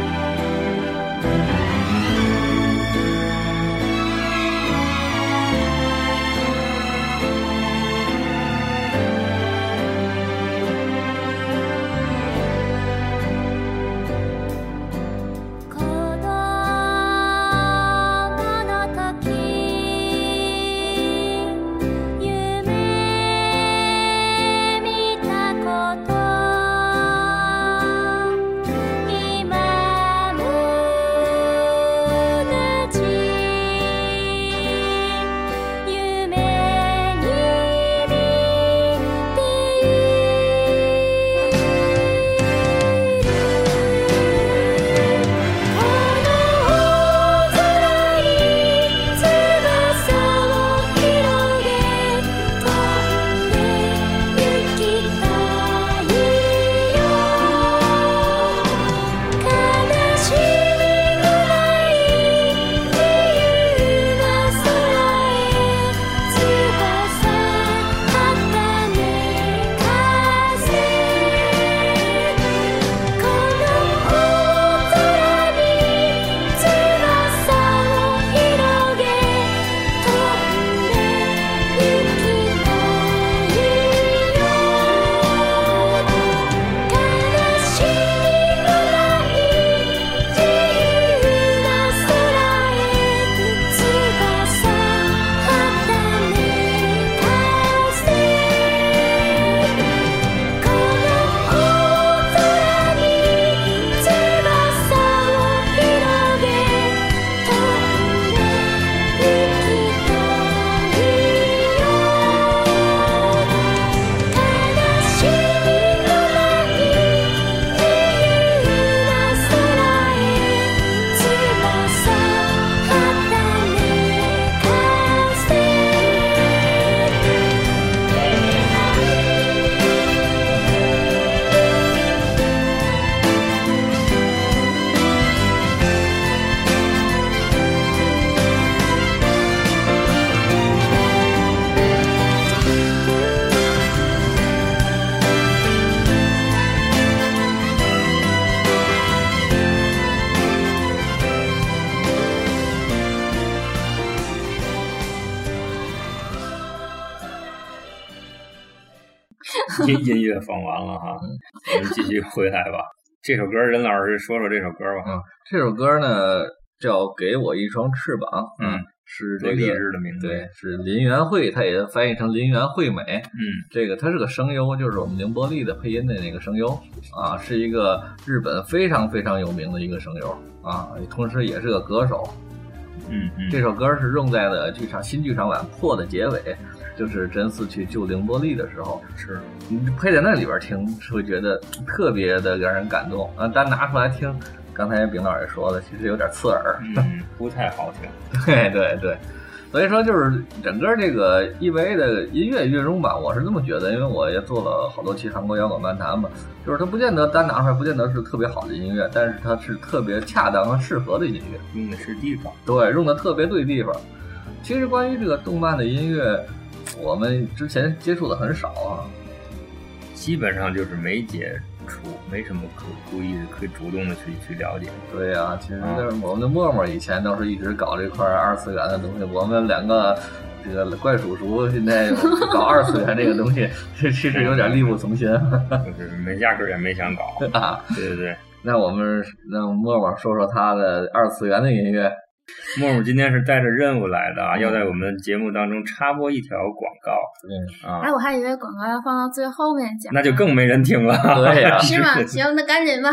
[SPEAKER 1] 音音乐放完了哈，我们继续回来吧。这首歌，任老师说说这首歌吧。
[SPEAKER 2] 嗯，这首歌呢叫《给我一双翅膀》，
[SPEAKER 1] 嗯，
[SPEAKER 2] 是这个
[SPEAKER 1] 多励志的名字。
[SPEAKER 2] 对，是林元惠，他也翻译成林元惠美。
[SPEAKER 1] 嗯
[SPEAKER 2] 这个他是个声优，就是我们凌波丽的配音的那个声优啊，是一个日本非常非常有名的一个声优啊，同时也是个歌手。
[SPEAKER 1] 嗯嗯，
[SPEAKER 2] 这首歌是用在了剧场新剧场版《破》的结尾，就是真嗣去救凌波丽的时候，
[SPEAKER 1] 是
[SPEAKER 2] 你配在那里边听，是会觉得特别的让人感动啊。单拿出来听，刚才丙老师也说了，其实有点刺耳。
[SPEAKER 1] 嗯 不太好听。
[SPEAKER 2] 对对对，所以说就是整个这个 EVA 的音乐运用吧，我是这么觉得，因为我也做了好多期韩国摇滚漫谈嘛，就是它不见得单拿出来，不见得是特别好的音乐，但是它是特别恰当和适合的音乐，
[SPEAKER 1] 用的是地方。
[SPEAKER 2] 对，用的特别对地方。其实关于这个动漫的音乐，我们之前接触的很少啊。
[SPEAKER 1] 基本上就是没接触，没什么可故意可以主动的去去了解。
[SPEAKER 2] 对呀、其实就是我们的默默以前都是一直搞这块二次元的东西，我们两个这个怪叔叔现在搞二次元这个东西，这其实 有点力不从心
[SPEAKER 1] 就是没压根儿也没想搞。
[SPEAKER 2] 啊。
[SPEAKER 1] 对对对，
[SPEAKER 2] 那我们让默默说说他的二次元的音乐。
[SPEAKER 1] 默默今天是带着任务来的啊，要在我们节目当中插播一条广告
[SPEAKER 2] 嗯，
[SPEAKER 1] 啊
[SPEAKER 3] 哎，，我还以为广告要放到最后面讲，
[SPEAKER 1] 那就更没人听了。
[SPEAKER 2] 对呀
[SPEAKER 3] 是吗？行，那赶紧吧。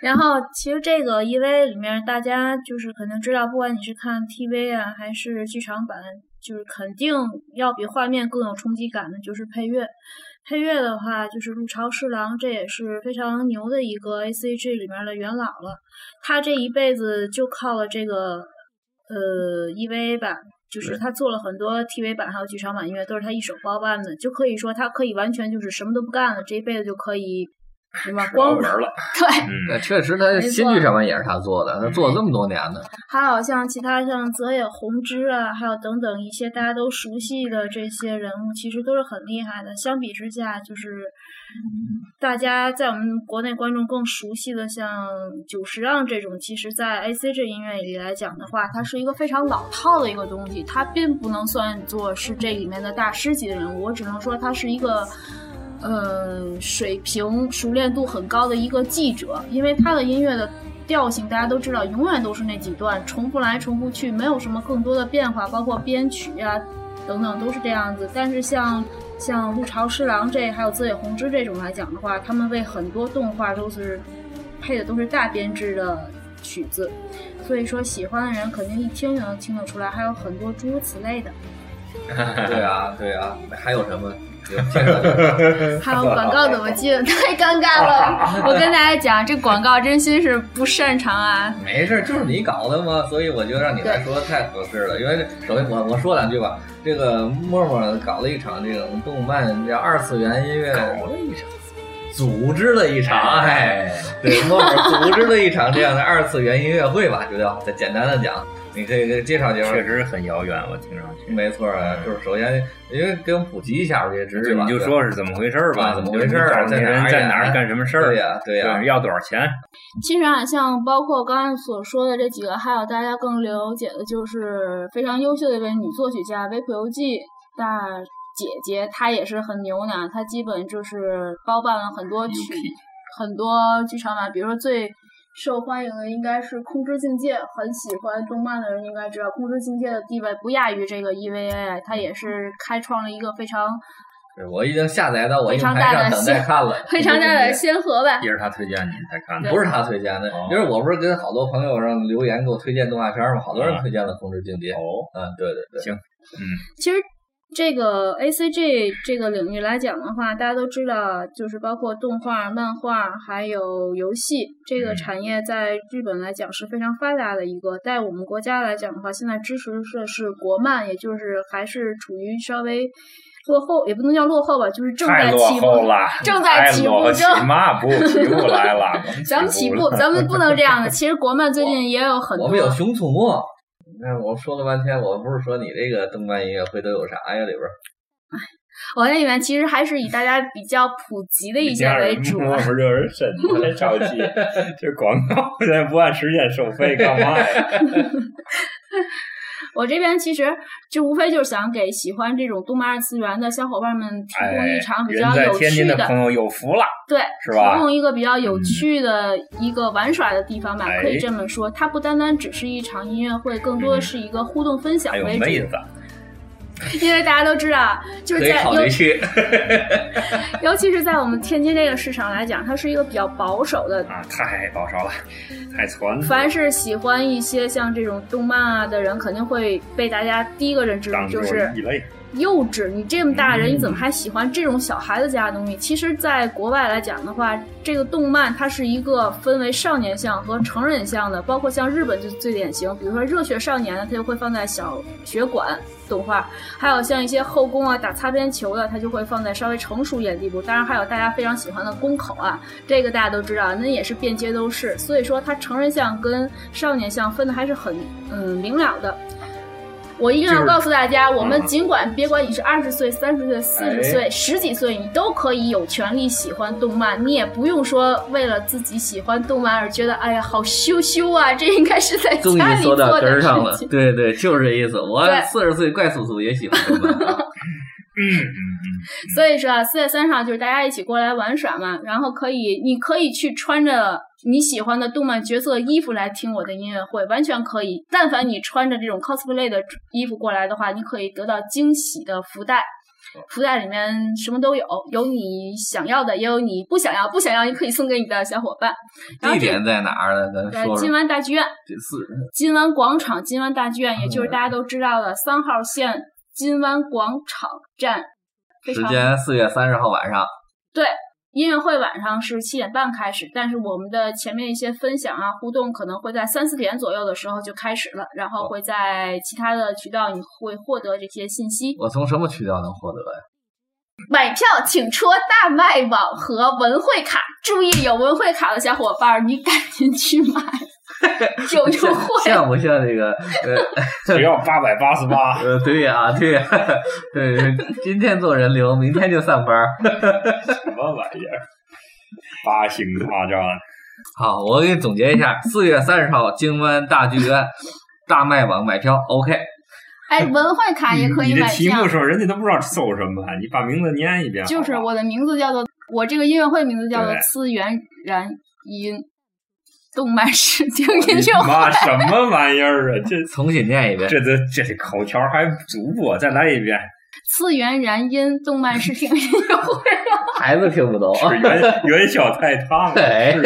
[SPEAKER 3] 然后，其实这个 EV 里面，大家就是肯定知道，不管你是看 TV 啊，还是剧场版，就是肯定要比画面更有冲击感的，就是配乐。配乐的话，就是陆朝侍郎，这也是非常牛的一个 ACG 里面的元老了。他这一辈子就靠了这个呃 EVA 吧，就是他做了很多 TV 版还有剧场版音乐，都是他一手包办的，就可以说他可以完全就是什么都不干了，这一辈子就可以什么
[SPEAKER 1] 吃
[SPEAKER 3] 光
[SPEAKER 1] 老本了。
[SPEAKER 3] 对。
[SPEAKER 2] 那
[SPEAKER 1] 嗯，
[SPEAKER 2] 确实，他新剧场版也是他做的，他做了这么多年呢。
[SPEAKER 3] 还有像其他像泽野弘之啊，还有等等一些大家都熟悉的这些人物，其实都是很厉害的。相比之下，就是大家在我们国内观众更熟悉的，像久石让这种，其实在 A C G 音乐里来讲的话，它是一个非常老套的一个东西，它并不能算作是这里面的大师级的人物，我只能说它是一个。呃，水平熟练度很高的一个记者，因为他的音乐的调性大家都知道，永远都是那几段，重复来重复去，没有什么更多的变化，包括编曲啊等等都是这样子。但是像像陆朝侍郎这还有泽野弘之这种来讲的话，他们为很多动画都是配的都是大编制的曲子，所以说喜欢的人肯定一听就能听得出来，还有很多诸如此类的。
[SPEAKER 2] 对啊，对啊，还有什么？有介绍介绍
[SPEAKER 3] 还有广告怎么进，太尴尬了。我跟大家讲，这广告真心是不擅长啊。
[SPEAKER 2] 没事，就是你搞的嘛，所以我觉得让你来说太合适了。因为首先我我说两句吧，这个默默搞了一场这种动漫叫二次元音乐，搞了一场，组织了一场，哎，对，默默组织了一场这样的二次元音乐会吧，就叫再简单的讲，你可以给介绍介绍。
[SPEAKER 1] 确实很遥远，我听上去。
[SPEAKER 2] 没错啊，就是首先因为给我们普及一下这些知识吧，
[SPEAKER 1] 你就说是怎么回事儿吧？
[SPEAKER 2] 啊怎么回事儿
[SPEAKER 1] 就是你找那人
[SPEAKER 2] 在哪儿
[SPEAKER 1] 在哪儿干什么事儿？
[SPEAKER 2] 对呀对呀
[SPEAKER 1] 要多少钱？
[SPEAKER 3] 其实啊，像包括刚才所说的这几个，还有大家更了解的，就是非常优秀的一位女作曲家维普游记大姐姐，她也是很牛呢。她基本就是包办了很多曲很多剧场版，比如说最受欢迎的应该是《空之境界》，很喜欢动漫的人应该知道，《空之境界》的地位不亚于这个 EVA，它也是开创了一个非常
[SPEAKER 2] 对我已经下载到我
[SPEAKER 3] 非
[SPEAKER 2] 硬
[SPEAKER 3] 常大的
[SPEAKER 2] 盘上等待看了，
[SPEAKER 3] 非常大的先河呗。
[SPEAKER 1] 也是他推荐你才看的。
[SPEAKER 2] 不是他推荐的
[SPEAKER 1] 哦，
[SPEAKER 2] 因为我不是跟好多朋友让留言给我推荐动画片嘛，好多人
[SPEAKER 1] 啊
[SPEAKER 2] 推荐了《空之境界》。
[SPEAKER 1] 哦，
[SPEAKER 2] 嗯，对对对，
[SPEAKER 1] 行嗯，
[SPEAKER 3] 其实这个 A C G 这个领域来讲的话，大家都知道，就是包括动画、漫画还有游戏这个
[SPEAKER 1] 嗯
[SPEAKER 3] 产业，在日本来讲是非常发达的一个。在我们国家来讲的话，现在支持的是国漫，也就是还是处于稍微落后，也不能叫落后吧，就是正在起步
[SPEAKER 1] 了，
[SPEAKER 3] 正在起步
[SPEAKER 1] 太落后
[SPEAKER 3] 中
[SPEAKER 1] 起嘛步，起步来了。
[SPEAKER 3] 咱们起步，咱们不能这样的。其实国漫最近也有很多
[SPEAKER 2] 我们有《熊出没》。你看，我说了半天，我不是说你这个动漫音乐会都有啥呀？里边儿
[SPEAKER 3] 我那里面其实还是以大家比较普及的一些为主。
[SPEAKER 1] 默默热人身，太着急。这广告现在不按时间收费，干嘛呀？
[SPEAKER 3] 我这边其实就无非就是想给喜欢这种动漫二次元的小伙伴们提供
[SPEAKER 1] 哎
[SPEAKER 3] 一场，比较有
[SPEAKER 1] 在天津
[SPEAKER 3] 趣的，
[SPEAKER 1] 的朋友有福了，
[SPEAKER 3] 对，
[SPEAKER 1] 是吧
[SPEAKER 3] 提供一个比较有
[SPEAKER 1] 嗯
[SPEAKER 3] 趣的一个玩耍的地方吧，可以
[SPEAKER 1] 哎
[SPEAKER 3] 这么说。它不单单只是一场音乐会，更多的是一个互动分享为主。因为大家都知道，就是在尤
[SPEAKER 2] 其。
[SPEAKER 3] 尤其是在我们天津这个市场来讲，它是一个比较保守的。
[SPEAKER 1] 啊，太保守了，太传统了，
[SPEAKER 3] 凡是喜欢一些像这种动漫啊的人，肯定会被大家第一个认知就是
[SPEAKER 1] 异类。
[SPEAKER 3] 幼稚，你这么大人，你怎么还喜欢这种小孩子家的东西？其实，在国外来讲的话，这个动漫它是一个分为少年向和成人向的，包括像日本就最典型，比如说《热血少年》呢，它就会放在小学馆动画；还有像一些后宫啊、打擦边球的，它就会放在稍微成熟一点地步。当然，还有大家非常喜欢的宫口啊，这个大家都知道，那也是遍街都是。所以说，它成人向跟少年向分的还是很嗯明了的。我一定要告诉大家，我们
[SPEAKER 1] 嗯。
[SPEAKER 3] 尽管别管你是二十岁、三十岁、四十
[SPEAKER 1] 哎。
[SPEAKER 3] 岁、十几岁，你都可以有权利喜欢动漫，你也不用说为了自己喜欢动漫而觉得哎呀好羞羞啊，这应该是在
[SPEAKER 2] 终于
[SPEAKER 3] 家里
[SPEAKER 2] 说到
[SPEAKER 3] 做的
[SPEAKER 2] 根儿上了
[SPEAKER 3] 事，情。
[SPEAKER 2] 对对，就是这意思。我
[SPEAKER 3] 对。
[SPEAKER 2] 四十岁怪叔叔也喜欢动漫啊，
[SPEAKER 1] 嗯嗯嗯，
[SPEAKER 3] 所以说啊，四月三十号就是大家一起过来玩耍嘛，然后可以，你可以去穿着你喜欢的动漫角色衣服来听我的音乐会，完全可以。但凡你穿着这种 cosplay 的衣服过来的话，你可以得到惊喜的福袋。福袋里面什么都有，有你想要的，也有你不想要，不想要你可以送给你的小伙伴。
[SPEAKER 2] 地点在哪儿呢？咱说金。
[SPEAKER 3] 湾大剧院，
[SPEAKER 2] 是
[SPEAKER 3] 金湾广场，金湾大剧院，也就是大家都知道的三号线金湾广场站。
[SPEAKER 2] 时间四月三十号晚上，
[SPEAKER 3] 对，音乐会晚上是七点半开始，但是我们的前面一些分享啊、互动可能会在三四点左右的时候就开始了，然后会在其他的渠道你会获得这些信息。
[SPEAKER 2] 我从什么渠道能获得呀？
[SPEAKER 3] 买票请戳大麦网和文汇卡，注意有文汇卡的小伙伴儿，你赶紧去买，有优惠。
[SPEAKER 2] 像 不像那个呃
[SPEAKER 1] 只要八百八十八，
[SPEAKER 2] 呃，对呀、对呀、对，今天做人流，明天就上班儿。
[SPEAKER 1] 什么玩意儿？八星大战，
[SPEAKER 2] 好，我给你总结一下：四月三十号，京湾大剧院大麦网买票，OK。
[SPEAKER 3] 哎，文化卡也可以
[SPEAKER 1] 你
[SPEAKER 3] 买票
[SPEAKER 1] 这题目。时候，人家都不知道搜什么，你把名字念一遍。
[SPEAKER 3] 就是我的名字叫做，我这个音乐会名字叫做次元然音动漫视听音乐会。
[SPEAKER 1] 妈什么玩意儿啊？这
[SPEAKER 2] 重新念一遍。
[SPEAKER 1] 这这这这口条还足不，再来一遍。
[SPEAKER 3] 次元燃音动漫视听音乐会，
[SPEAKER 2] 孩子听不懂。
[SPEAKER 1] 是元元宵太烫了，元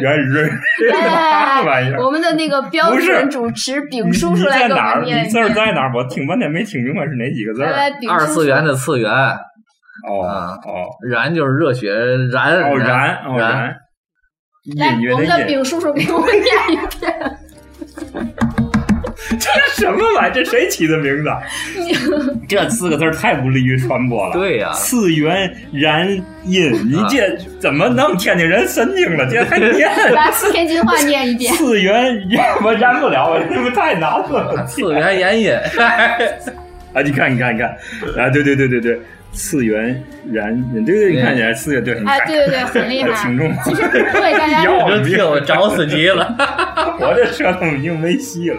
[SPEAKER 1] 元日
[SPEAKER 3] 哎
[SPEAKER 1] 嘛玩意儿？
[SPEAKER 3] 我们的那个 标准主持丙叔叔来给我
[SPEAKER 1] 在哪儿？
[SPEAKER 3] 们念
[SPEAKER 1] 字儿。在哪儿？我听半天没听明白是哪几个字儿。
[SPEAKER 2] 二次元的次元，
[SPEAKER 1] 哦
[SPEAKER 2] 啊
[SPEAKER 1] 哦
[SPEAKER 2] 燃就是热血燃
[SPEAKER 1] 哦，燃哦
[SPEAKER 2] 燃。
[SPEAKER 1] 燃，
[SPEAKER 3] 来我们的，丙叔叔给我们念一遍。
[SPEAKER 1] 这什么玩意儿？这谁起的名字？这四个字太不利于传播了。
[SPEAKER 2] 对呀
[SPEAKER 1] 次元燃音，你
[SPEAKER 2] 啊
[SPEAKER 1] 这怎么弄天津人神经了？这还念？
[SPEAKER 3] 来，天津话念一遍。
[SPEAKER 1] 次元我燃不了，这不太难了。
[SPEAKER 2] 次元燃音。
[SPEAKER 1] 啊，你看，你看，你看，啊，对对对对对，次元燃音，对对，你看起来次元对，你
[SPEAKER 3] 哎，
[SPEAKER 1] 看，
[SPEAKER 3] 对对对，很厉害。
[SPEAKER 1] 听众，
[SPEAKER 3] 其实对大家
[SPEAKER 1] 我
[SPEAKER 2] 这听我找死急了。
[SPEAKER 1] 我这舌头已经没戏了，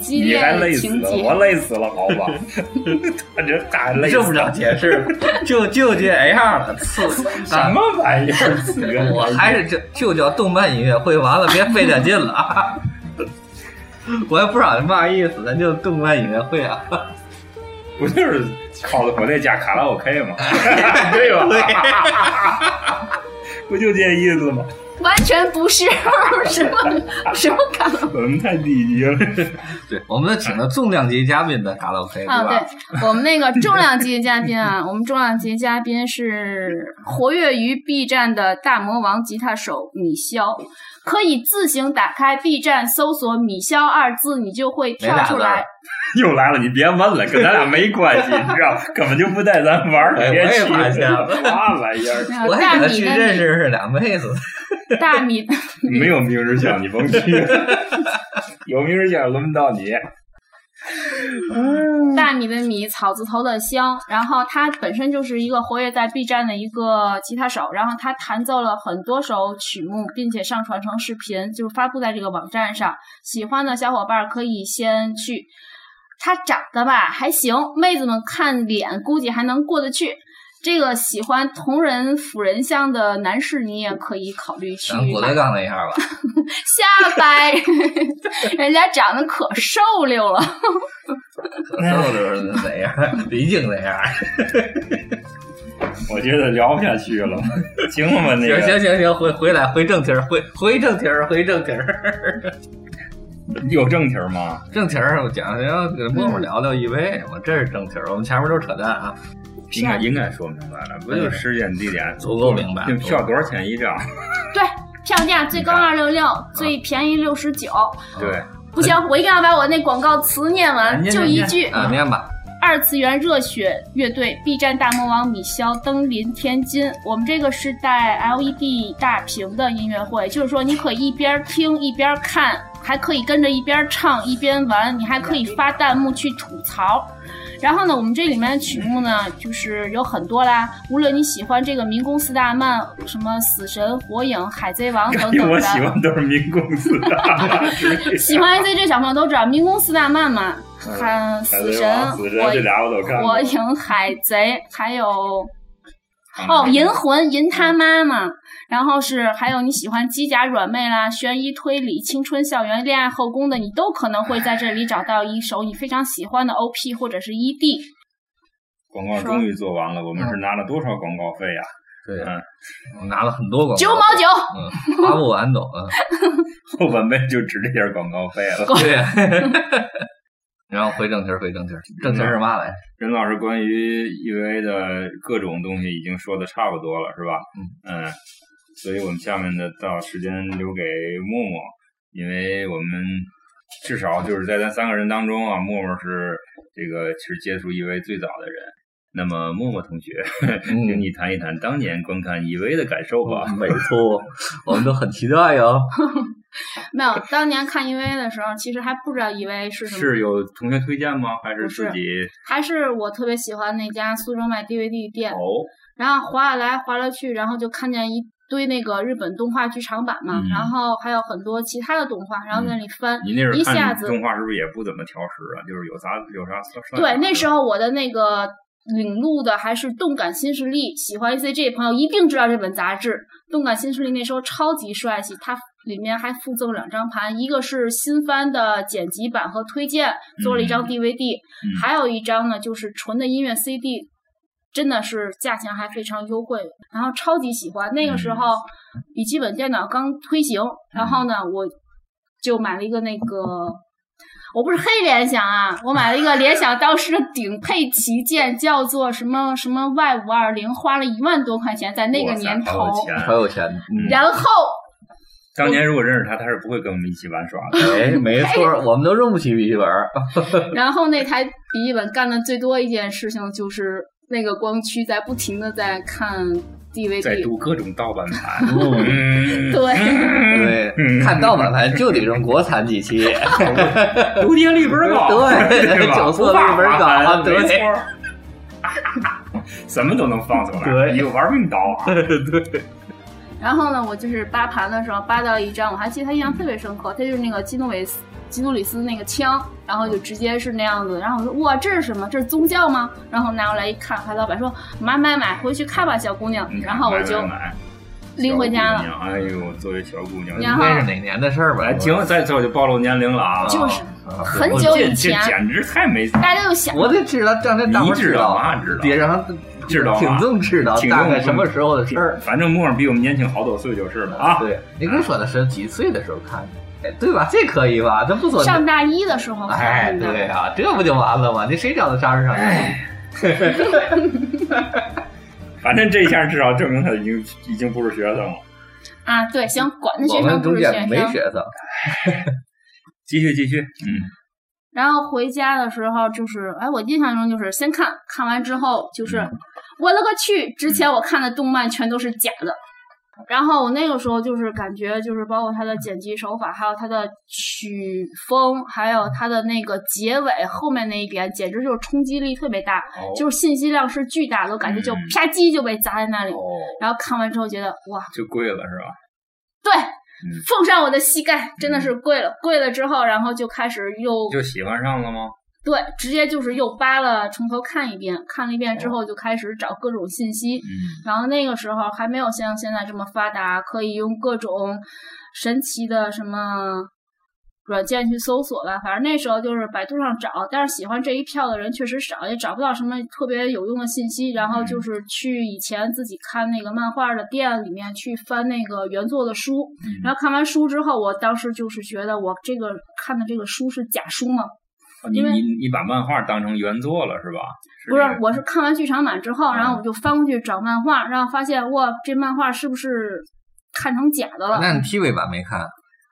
[SPEAKER 3] 激
[SPEAKER 1] 你还
[SPEAKER 3] 烈的
[SPEAKER 1] 累死了，
[SPEAKER 3] 情节。
[SPEAKER 1] 我累死了，好吧？他这他还累
[SPEAKER 2] 不叫解释，就就这样了。次
[SPEAKER 1] 什么玩意儿？次元
[SPEAKER 2] 我还是就就叫动漫音乐会，完了别费点劲了啊！我也不知道嘛意思，咱就动漫音乐会啊。
[SPEAKER 1] 不就是 cosplay 加卡拉 OK 吗？对吧？不就这意思吗？
[SPEAKER 3] 完全不是 什么什么感
[SPEAKER 1] 我们太低级了。
[SPEAKER 2] 对，我们请了重量级嘉宾的卡拉 OK，
[SPEAKER 3] 啊，
[SPEAKER 2] 吧？
[SPEAKER 3] 对我们那个重量级嘉宾啊，我们重量级嘉宾是活跃于 B 站的大魔王吉他手米肖，可以自行打开 B 站搜索“米肖”二字，你就会跳出来。
[SPEAKER 1] 又来了，你别问了，跟咱俩没关系，你知道，根本就不带咱玩儿。
[SPEAKER 2] 哎
[SPEAKER 1] 别
[SPEAKER 2] 我也
[SPEAKER 1] 气
[SPEAKER 2] 发现了
[SPEAKER 1] 嘛玩意儿？
[SPEAKER 3] 那
[SPEAKER 2] 我还跟他去认
[SPEAKER 3] 的
[SPEAKER 2] 识是俩妹子，
[SPEAKER 3] 大米
[SPEAKER 1] 没有明日香，你甭去。有明日香，轮不到你。
[SPEAKER 3] 大米的米，草字头的香。然后他本身就是一个活跃在 B 站的一个吉他手，然后他弹奏了很多首曲目，并且上传成视频，就发布在这个网站上。喜欢的小伙伴可以先去他长得吧还行，妹子们看脸估计还能过得去。这个喜欢同人辅人像的男士，你也可以考虑去买
[SPEAKER 2] 咱郭德纲那样吧，
[SPEAKER 3] 瞎掰，人家长得可瘦溜了。
[SPEAKER 2] 瘦溜是哪样？李菁那样。
[SPEAKER 1] 我觉得聊不下去了，行了吗？那
[SPEAKER 2] 行行行行，回回来回正题儿，回回正题儿，回正题儿。
[SPEAKER 1] 有正题儿吗？
[SPEAKER 2] 正题儿，我讲讲跟默默聊聊 EV，我这是正题儿，我们前面都是扯淡啊。
[SPEAKER 1] 应该应该说明白了，不就时间地点
[SPEAKER 2] 足够明白
[SPEAKER 1] 这票多少钱一张？
[SPEAKER 3] 对，票价最高二六六，最便宜六十九。
[SPEAKER 1] 对，
[SPEAKER 3] 不行，我一定要把我那广告词念完，
[SPEAKER 1] 念
[SPEAKER 3] 就一句。
[SPEAKER 2] 啊，念吧。
[SPEAKER 3] 二次元热血乐队 B 站大魔王米肖登临天津。我们这个是带 LED 大屏的音乐会，就是说你可以一边听一边看，还可以跟着一边唱一边玩，你还可以发弹幕去吐槽。然后呢，我们这里面的曲目呢，就是有很多啦。无论你喜欢这个民工四大漫，什么死神、火影、海贼王等等
[SPEAKER 1] 我
[SPEAKER 3] 的，
[SPEAKER 1] 喜欢都是民工四大
[SPEAKER 3] 喜欢 AC 这小朋友都知道，民工四大漫嘛，
[SPEAKER 1] 嗯
[SPEAKER 3] 看
[SPEAKER 1] 海贼
[SPEAKER 3] 死神、
[SPEAKER 1] 死神
[SPEAKER 3] 火
[SPEAKER 1] 这俩我都看
[SPEAKER 3] 火。影、海贼，还有
[SPEAKER 1] 嗯
[SPEAKER 3] 哦银魂、银他妈嘛。然后是还有你喜欢机甲软妹啦、悬疑推理、青春校园、恋爱后宫的，你都可能会在这里找到一首你非常喜欢的 OP 或者是 E ED。
[SPEAKER 1] 广告终于做完了，我们是拿了多少广告费呀？
[SPEAKER 2] 对
[SPEAKER 1] 嗯，
[SPEAKER 2] 我拿了很多广告，
[SPEAKER 3] 九毛九，
[SPEAKER 2] 嗯，花不完都，嗯，
[SPEAKER 1] 后半辈就指这点广告费了。
[SPEAKER 2] 对。然后回正题儿，回正题儿，正题儿是嘛来？
[SPEAKER 1] 任老师关于 EVA 的各种东西已经说的差不多了，是吧？嗯所以我们下面的到时间留给默默，因为我们至少就是在咱三个人当中啊，默默是这个是接触 EVA 最早的人。那么默默同学，
[SPEAKER 2] 嗯
[SPEAKER 1] 请你谈一谈当年观看 EVA 的感受吧。
[SPEAKER 2] 没错，我们都很期待哟。
[SPEAKER 3] 没有，当年看 EV 的时候，其实还不知道 EV 是什么，
[SPEAKER 1] 是有同学推荐吗？还是自己？
[SPEAKER 3] 还是我特别喜欢那家苏州卖 DVD 店。
[SPEAKER 1] 哦，
[SPEAKER 3] 然后划来划了去，然后就看见一堆那个日本动画剧场版嘛，
[SPEAKER 1] 嗯
[SPEAKER 3] 然后还有很多其他的动画，然后在那里翻，
[SPEAKER 1] 你那时候
[SPEAKER 3] 一下
[SPEAKER 1] 看
[SPEAKER 3] 子
[SPEAKER 1] 动画是不是也不怎么挑食啊？就是有啥有啥算
[SPEAKER 3] 对，那时
[SPEAKER 1] 候
[SPEAKER 3] 候我的那个领路的还是动感新势力，喜欢 ECG 的朋友一定知道这本杂志《动感新势力》，那时候超级帅气，它里面还附赠两张盘，一个是新番的剪辑版和推荐，做了一张
[SPEAKER 1] 嗯
[SPEAKER 3] DVD，、
[SPEAKER 1] 嗯
[SPEAKER 3] 还有一张呢就是纯的音乐 CD。真的是价钱还非常优惠，然后超级喜欢。那个时候，笔记本电脑刚推行，然后呢，我就买了一个那个，我不是黑联想啊，我买了一个联想当时的顶配旗舰，叫做什么什么 Y 五二零，花了一万多块钱，在那个年头
[SPEAKER 1] 好有。钱
[SPEAKER 2] 好有钱，嗯，
[SPEAKER 3] 然后
[SPEAKER 1] 当年如果认识他，他是不会跟我们一起玩耍的。
[SPEAKER 2] 哎，没错，我们都用不起笔记本儿。
[SPEAKER 3] 然后那台笔记本干的最多一件事情就是那个光驱在不停的在看 DVD，在
[SPEAKER 1] 读各种盗版盘。
[SPEAKER 2] 嗯，
[SPEAKER 1] 嗯，
[SPEAKER 3] 对，
[SPEAKER 2] 对，看盗版盘就得用国产机器。
[SPEAKER 1] 读碟率倍儿高，
[SPEAKER 2] 对？九色率倍儿高
[SPEAKER 1] 没错儿。什么都能放出来，
[SPEAKER 2] 对
[SPEAKER 1] 你玩命刀啊！
[SPEAKER 2] 对，
[SPEAKER 3] 然后呢，我就是扒盘的时候扒到一张，我还记得他印象特别深刻，他就是那个基努维斯基努里斯那个枪，然后就直接是那样子。然后我说哇，这是什么？这是宗教吗？然后拿过来一看，他老板说买买买，回去看吧，小姑娘然后我就
[SPEAKER 1] 买买买
[SPEAKER 3] 拎回家了。
[SPEAKER 1] 哎呦，作为小姑娘，
[SPEAKER 2] 那是哪年的事儿吧？
[SPEAKER 1] 哎，停，再这我就暴露年龄了啊！
[SPEAKER 3] 就是
[SPEAKER 2] 啊
[SPEAKER 3] 很久以前
[SPEAKER 1] 简直太没，
[SPEAKER 3] 大家就想，
[SPEAKER 2] 我得知道，让这大
[SPEAKER 1] 知道知道
[SPEAKER 2] 得让他
[SPEAKER 1] 知道啊
[SPEAKER 2] 听众知道
[SPEAKER 1] 听众
[SPEAKER 2] 大概什么时候的事儿。
[SPEAKER 1] 反正默儿比我们年轻好多岁就是了啊。
[SPEAKER 2] 对，你跟说的是几岁的时候看的，哎，对吧？这可以吧？这不说
[SPEAKER 3] 上大一的时候
[SPEAKER 2] 哎，对呀、这不就完了吗？你谁知道他啥时候上大一？
[SPEAKER 1] 反正这一下至少证明他已经已经不是学生了。
[SPEAKER 3] 啊，对，行，管他学生不是
[SPEAKER 2] 学生没
[SPEAKER 3] 学生。
[SPEAKER 2] 学生，
[SPEAKER 1] 继续继续，嗯，
[SPEAKER 3] 然后回家的时候，就是，哎，我印象中就是先看看完之后，就是，
[SPEAKER 1] 嗯
[SPEAKER 3] 我勒个去！之前我看的动漫全都是假的。然后我那个时候就是感觉，就是包括他的剪辑手法，还有他的曲风，还有他的那个结尾后面那一点，简直就是冲击力特别大，
[SPEAKER 1] 哦
[SPEAKER 3] 就是信息量是巨大的，我感觉就
[SPEAKER 1] 嗯
[SPEAKER 3] 啪叽就被砸在那里。
[SPEAKER 1] 哦，
[SPEAKER 3] 然后看完之后觉得，哇，
[SPEAKER 1] 就跪了是吧？
[SPEAKER 3] 对，
[SPEAKER 1] 嗯
[SPEAKER 3] 奉上我的膝盖，真的是跪了，跪了之后，然后就开始又
[SPEAKER 1] 就喜欢上了吗？
[SPEAKER 3] 对，直接就是又扒了从头看一遍，看了一遍之后就开始找各种信息，
[SPEAKER 1] 嗯
[SPEAKER 3] 然后那个时候还没有像现在这么发达，可以用各种神奇的什么软件去搜索吧。反正那时候就是百度上找，但是喜欢这一票的人确实少，也找不到什么特别有用的信息。然后就是去以前自己看那个漫画的店里面去翻那个原作的书，然后看完书之后，我当时就是觉得我这个看的这个书是假书吗？
[SPEAKER 1] 你你你把漫画当成原作了是吧？
[SPEAKER 3] 不是，我是看完剧场版之后，然后
[SPEAKER 1] 嗯
[SPEAKER 3] 我就翻过去找漫画，然后发现哇，这漫画是不是看成假的了？
[SPEAKER 2] 那你 TV 版没看？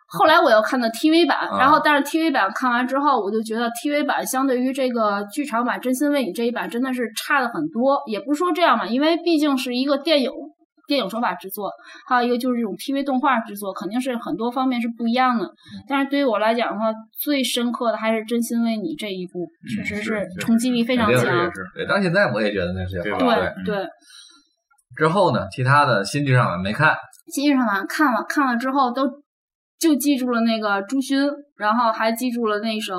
[SPEAKER 3] 后来我又看的 TV 版，
[SPEAKER 2] 啊
[SPEAKER 3] 然后但是 TV 版看完之后，我就觉得 TV 版相对于这个剧场版《真心为你》这一版真的是差的很多。也不是说这样吧，因为毕竟是一个电影电影手法制作，还有一个就是这种 TV 动画制作，肯定是很多方面是不一样的。但是对于我来讲的话，最深刻的还是《真心为你》这一部，确实
[SPEAKER 1] 是是
[SPEAKER 3] 冲击力非常强
[SPEAKER 2] 对，到现在我也觉得那是好。
[SPEAKER 1] 对
[SPEAKER 3] 对对，
[SPEAKER 2] 之后呢，其他的新剧场版没看，
[SPEAKER 3] 新剧场版看了看了之后，都就记住了那个朱勋，然后还记住了那首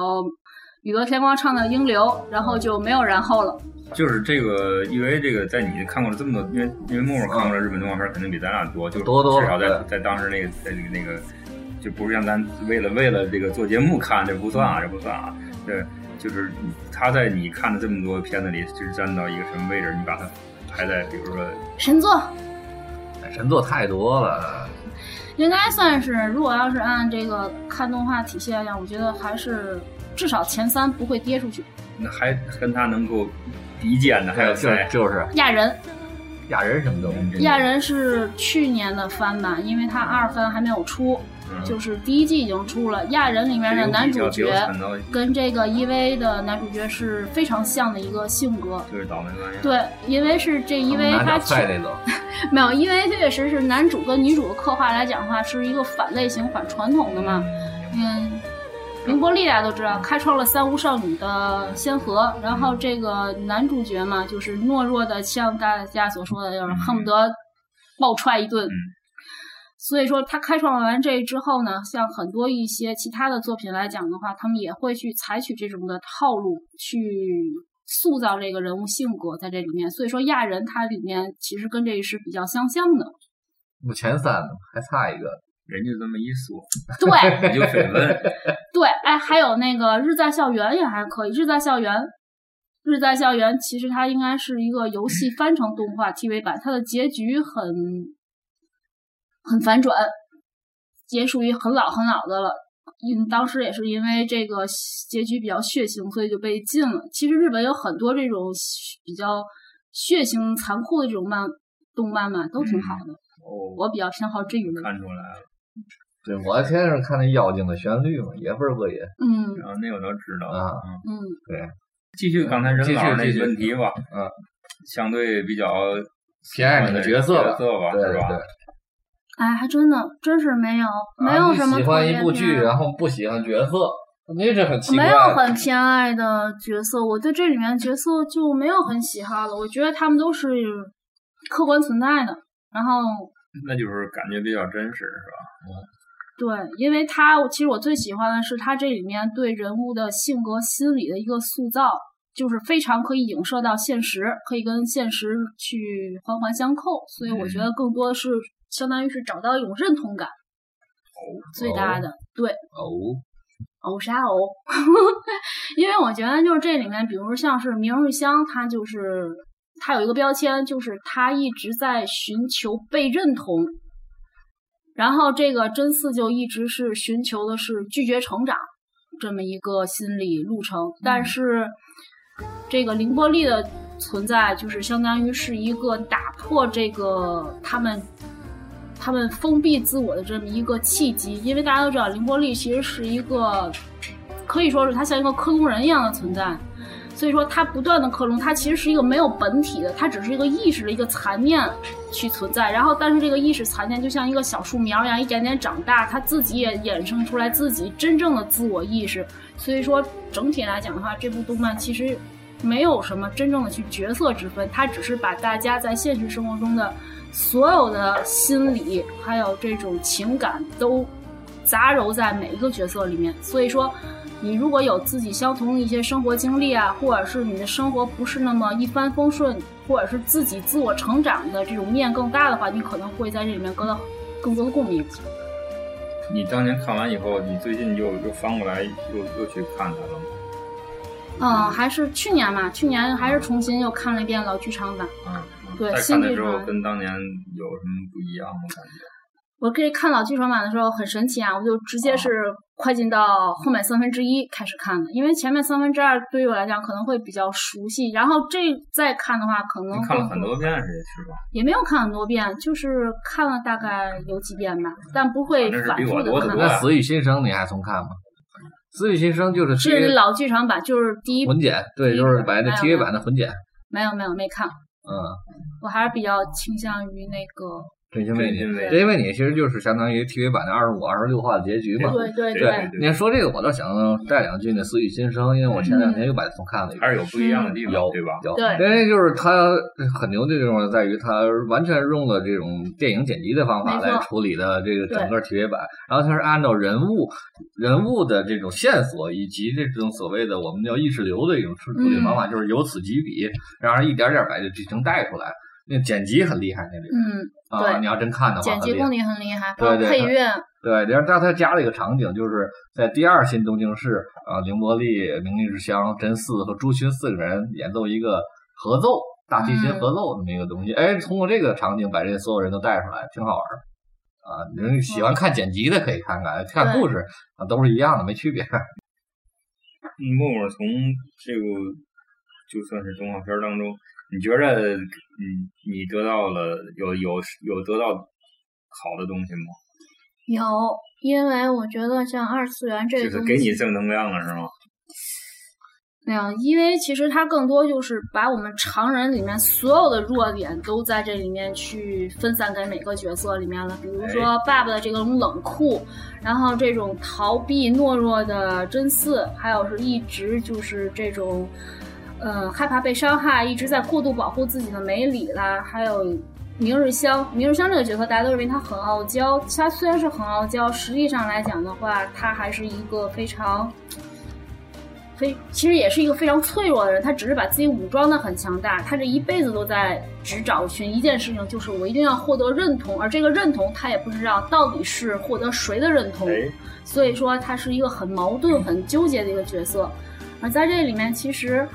[SPEAKER 3] 宇多田光唱的《英流》，然后就没有然后了。
[SPEAKER 1] 就是这个，因为这个在你看过了这么多，因为因为默默看过了日本动画片，肯定比咱俩多，就是
[SPEAKER 2] 多多
[SPEAKER 1] 至少在在当时那个在那个那个，就不是像咱为了为了这个做节目看，这不算啊，这不算啊，对，就是他在你看的这么多片子里，就是站到一个什么位置，你把它排在比如说
[SPEAKER 3] 神作
[SPEAKER 2] 神作太多了。
[SPEAKER 3] 应该算是，如果要是按这个看动画体系来讲，我觉得还是至少前三不会跌出去。
[SPEAKER 1] 那还跟他能够比肩的还有
[SPEAKER 2] 就
[SPEAKER 1] 谁？
[SPEAKER 2] 就是
[SPEAKER 3] 亚人，
[SPEAKER 2] 亚人什么东西？
[SPEAKER 3] 亚人是去年的番吧，因为他二番还没有出，
[SPEAKER 1] 嗯
[SPEAKER 3] 就是第一季已经出了。亚人里面的男主角跟这个 EV 的男主角是非常像的一个性格。
[SPEAKER 1] 就是倒霉玩意儿。
[SPEAKER 3] 对，因为是这
[SPEAKER 2] EV
[SPEAKER 3] 他
[SPEAKER 2] 点菜那种，
[SPEAKER 3] 没有，因为确实是男主跟女主的刻画来讲的话，是一个反类型、反传统的嘛。嗯，凌波丽大家都知道，开创了三无少女的先河。然后这个男主角嘛，就是懦弱的，像大家所说的，就是恨不得暴踹一顿。
[SPEAKER 1] 嗯
[SPEAKER 3] 所以说，他开创完这之后呢，像很多一些其他的作品来讲的话，他们也会去采取这种的套路去塑造这个人物性格在这里面。所以说，亚人它里面其实跟这是比较相像的。
[SPEAKER 2] 目前三，还差一个。
[SPEAKER 1] 人家这么一说，
[SPEAKER 3] 对，
[SPEAKER 1] 你就绯闻。
[SPEAKER 3] 对，哎，还有那个《日在校园》也还可以，《日在校园》。《日在校园》其实它应该是一个游戏翻成动画 TV 版，它的结局很很反转，也属于很老很老的了。因当时也是因为这个结局比较血腥，所以就被禁了。其实日本有很多这种比较血腥、残酷的这种漫动漫嘛，都挺好的。
[SPEAKER 1] 哦，
[SPEAKER 3] 我比较偏好这一类。
[SPEAKER 1] 看出来了，
[SPEAKER 2] 对，我天天看那妖精的旋律嘛，也倍儿过瘾
[SPEAKER 3] 嗯
[SPEAKER 1] 然后那我倒知道
[SPEAKER 2] 啊。
[SPEAKER 1] 嗯，
[SPEAKER 3] 对，
[SPEAKER 1] 继续刚才任老那
[SPEAKER 2] 继续
[SPEAKER 1] 问题吧，
[SPEAKER 2] 嗯，
[SPEAKER 1] 相对比较
[SPEAKER 2] 偏爱哪个角色吧
[SPEAKER 1] 角色吧，
[SPEAKER 2] 对
[SPEAKER 1] 是吧？
[SPEAKER 2] 对，
[SPEAKER 3] 哎，还真的，真是没有，没有什么
[SPEAKER 2] 喜欢一部剧，
[SPEAKER 3] 偏
[SPEAKER 2] 然后不喜欢角色，那这很奇怪。
[SPEAKER 3] 没有很偏爱的角色，我对这里面角色就没有很喜好了。我觉得他们都是客观存在的，然后
[SPEAKER 1] 那就是感觉比较真实，是吧？
[SPEAKER 3] 对，因为他其实我最喜欢的是他这里面对人物的性格、心理的一个塑造，就是非常可以影射到现实，可以跟现实去环环相扣。所以我觉得更多的是相当于是找到一种认同感，最大的对。
[SPEAKER 2] 哦，
[SPEAKER 3] 偶啥偶？因为我觉得就是这里面，比如像是明日香，她就是她有一个标签，就是她一直在寻求被认同。然后这个真嗣就一直是寻求的是拒绝成长这么一个心理路程，但是这个凌波丽的存在，就是相当于是一个打破这个他们他们封闭自我的这么一个契机，因为大家都知道凌波丽其实是一个可以说是他像一个克隆人一样的存在，所以说它不断的克隆，它其实是一个没有本体的，它只是一个意识的一个残念去存在，然后但是这个意识残念就像一个小树苗一样，一点点长大，它自己也衍生出来自己真正的自我意识，所以说整体来讲的话，这部动漫其实。没有什么真正的去角色之分，它只是把大家在现实生活中的所有的心理还有这种情感都杂糅在每一个角色里面。所以说，你如果有自己相同的一些生活经历啊，或者是你的生活不是那么一帆风顺，或者是自己自我成长的这种面更大的话，你可能会在这里面得到更多的共鸣。
[SPEAKER 1] 你当年看完以后，你最近又又翻过来又又去看它了吗？
[SPEAKER 3] 嗯，还是去年嘛，去年还是重新又看了一遍老剧场版。
[SPEAKER 1] 嗯，嗯
[SPEAKER 3] 对
[SPEAKER 1] 再看的时候
[SPEAKER 3] 新剧场
[SPEAKER 1] 跟当年有什么不一样吗？感觉？
[SPEAKER 3] 我可以看老剧场版的时候很神奇啊，我就直接是快进到后面三分之一开始看的，因为前面三分之二对于我来讲可能会比较熟悉，然后这再看的话可能
[SPEAKER 1] 看了很多遍是是吧？
[SPEAKER 3] 也没有看很多遍，就是看了大概有几遍吧，但不会
[SPEAKER 1] 反
[SPEAKER 3] 复的看。
[SPEAKER 2] 那《死与新生》你还重看吗？《死与新生》就是
[SPEAKER 3] 是
[SPEAKER 2] TV
[SPEAKER 3] 老剧场版，就是第一
[SPEAKER 2] 混剪，对，就是把那 TV 版的混剪，
[SPEAKER 3] 没有没有没看，
[SPEAKER 2] 嗯，
[SPEAKER 3] 我还是比较倾向于那个
[SPEAKER 2] 真心为你，
[SPEAKER 1] 真心为
[SPEAKER 2] 你其实就是相当于 TV 版的二十五、二十六话的结局嘛。
[SPEAKER 3] 对对
[SPEAKER 1] 对
[SPEAKER 2] 对，你看说这个，我倒想带两句那《死与新生》，因为我前两天又把它重看了一遍。
[SPEAKER 1] 还是有不一样的地方，
[SPEAKER 2] 有
[SPEAKER 1] 对吧？
[SPEAKER 2] 有，
[SPEAKER 3] 对
[SPEAKER 2] 因为就是它很牛的地方在于，它完全用了这种电影剪辑的方法来处理的这个整个 TV 版，然后它是按照人物人物的这种线索以及这种所谓的我们叫意识流的一种处处理方法，就是由此及彼，然后一点点把这剧情带出来。那剪辑很厉害，那里
[SPEAKER 3] 嗯
[SPEAKER 2] 啊，
[SPEAKER 3] 对
[SPEAKER 2] 你要真看的话，
[SPEAKER 3] 剪辑功底很厉害，配乐，
[SPEAKER 2] 对，然后但他加了一个场景，就是在第二新东京市啊，凌波丽、明日之香、真嗣和朱勋四个人演奏一个合奏，大提琴
[SPEAKER 3] 嗯
[SPEAKER 2] 合奏这么一个东西。哎，通过这个场景把这所有人都带出来，挺好玩儿啊。人喜欢看剪辑的可以看看，看故事啊都是一样的，没区别。
[SPEAKER 1] 嗯默默从这个就算是动画片当中，你觉着嗯你得到了有有有得到好的东西吗？
[SPEAKER 3] 有，因为我觉得像二次元这
[SPEAKER 1] 就是
[SPEAKER 3] 个，
[SPEAKER 1] 给你正能量了是吗？
[SPEAKER 3] 没有，因为其实它更多就是把我们常人里面所有的弱点都在这里面去分散给每个角色里面了。比如说爸爸的这种冷酷，然后这种逃避懦弱的真嗣，还有是一直就是这种，呃，害怕被伤害，一直在过度保护自己的梅里啦，还有明日香，明日香这个角色，大家都认为她很傲娇。她虽然是很傲娇，实际上来讲的话，她还是一个非常非其实也是一个非常脆弱的人，他只是把自己武装的很强大，他这一辈子都在只找寻一件事情，就是我一定要获得认同，而这个认同他也不知道到底是获得谁的认同，
[SPEAKER 1] 哎，
[SPEAKER 3] 所以说他是一个很矛盾、很纠结的一个角色。而在这里面，其实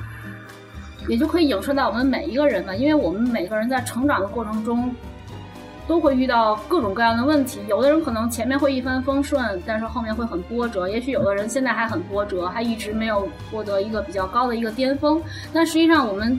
[SPEAKER 3] 也就可以影射到我们每一个人吧，因为我们每个人在成长的过程中。都会遇到各种各样的问题，有的人可能前面会一帆风顺，但是后面会很波折；也许有的人现在还很波折，还一直没有获得一个比较高的一个巅峰。但实际上，我们，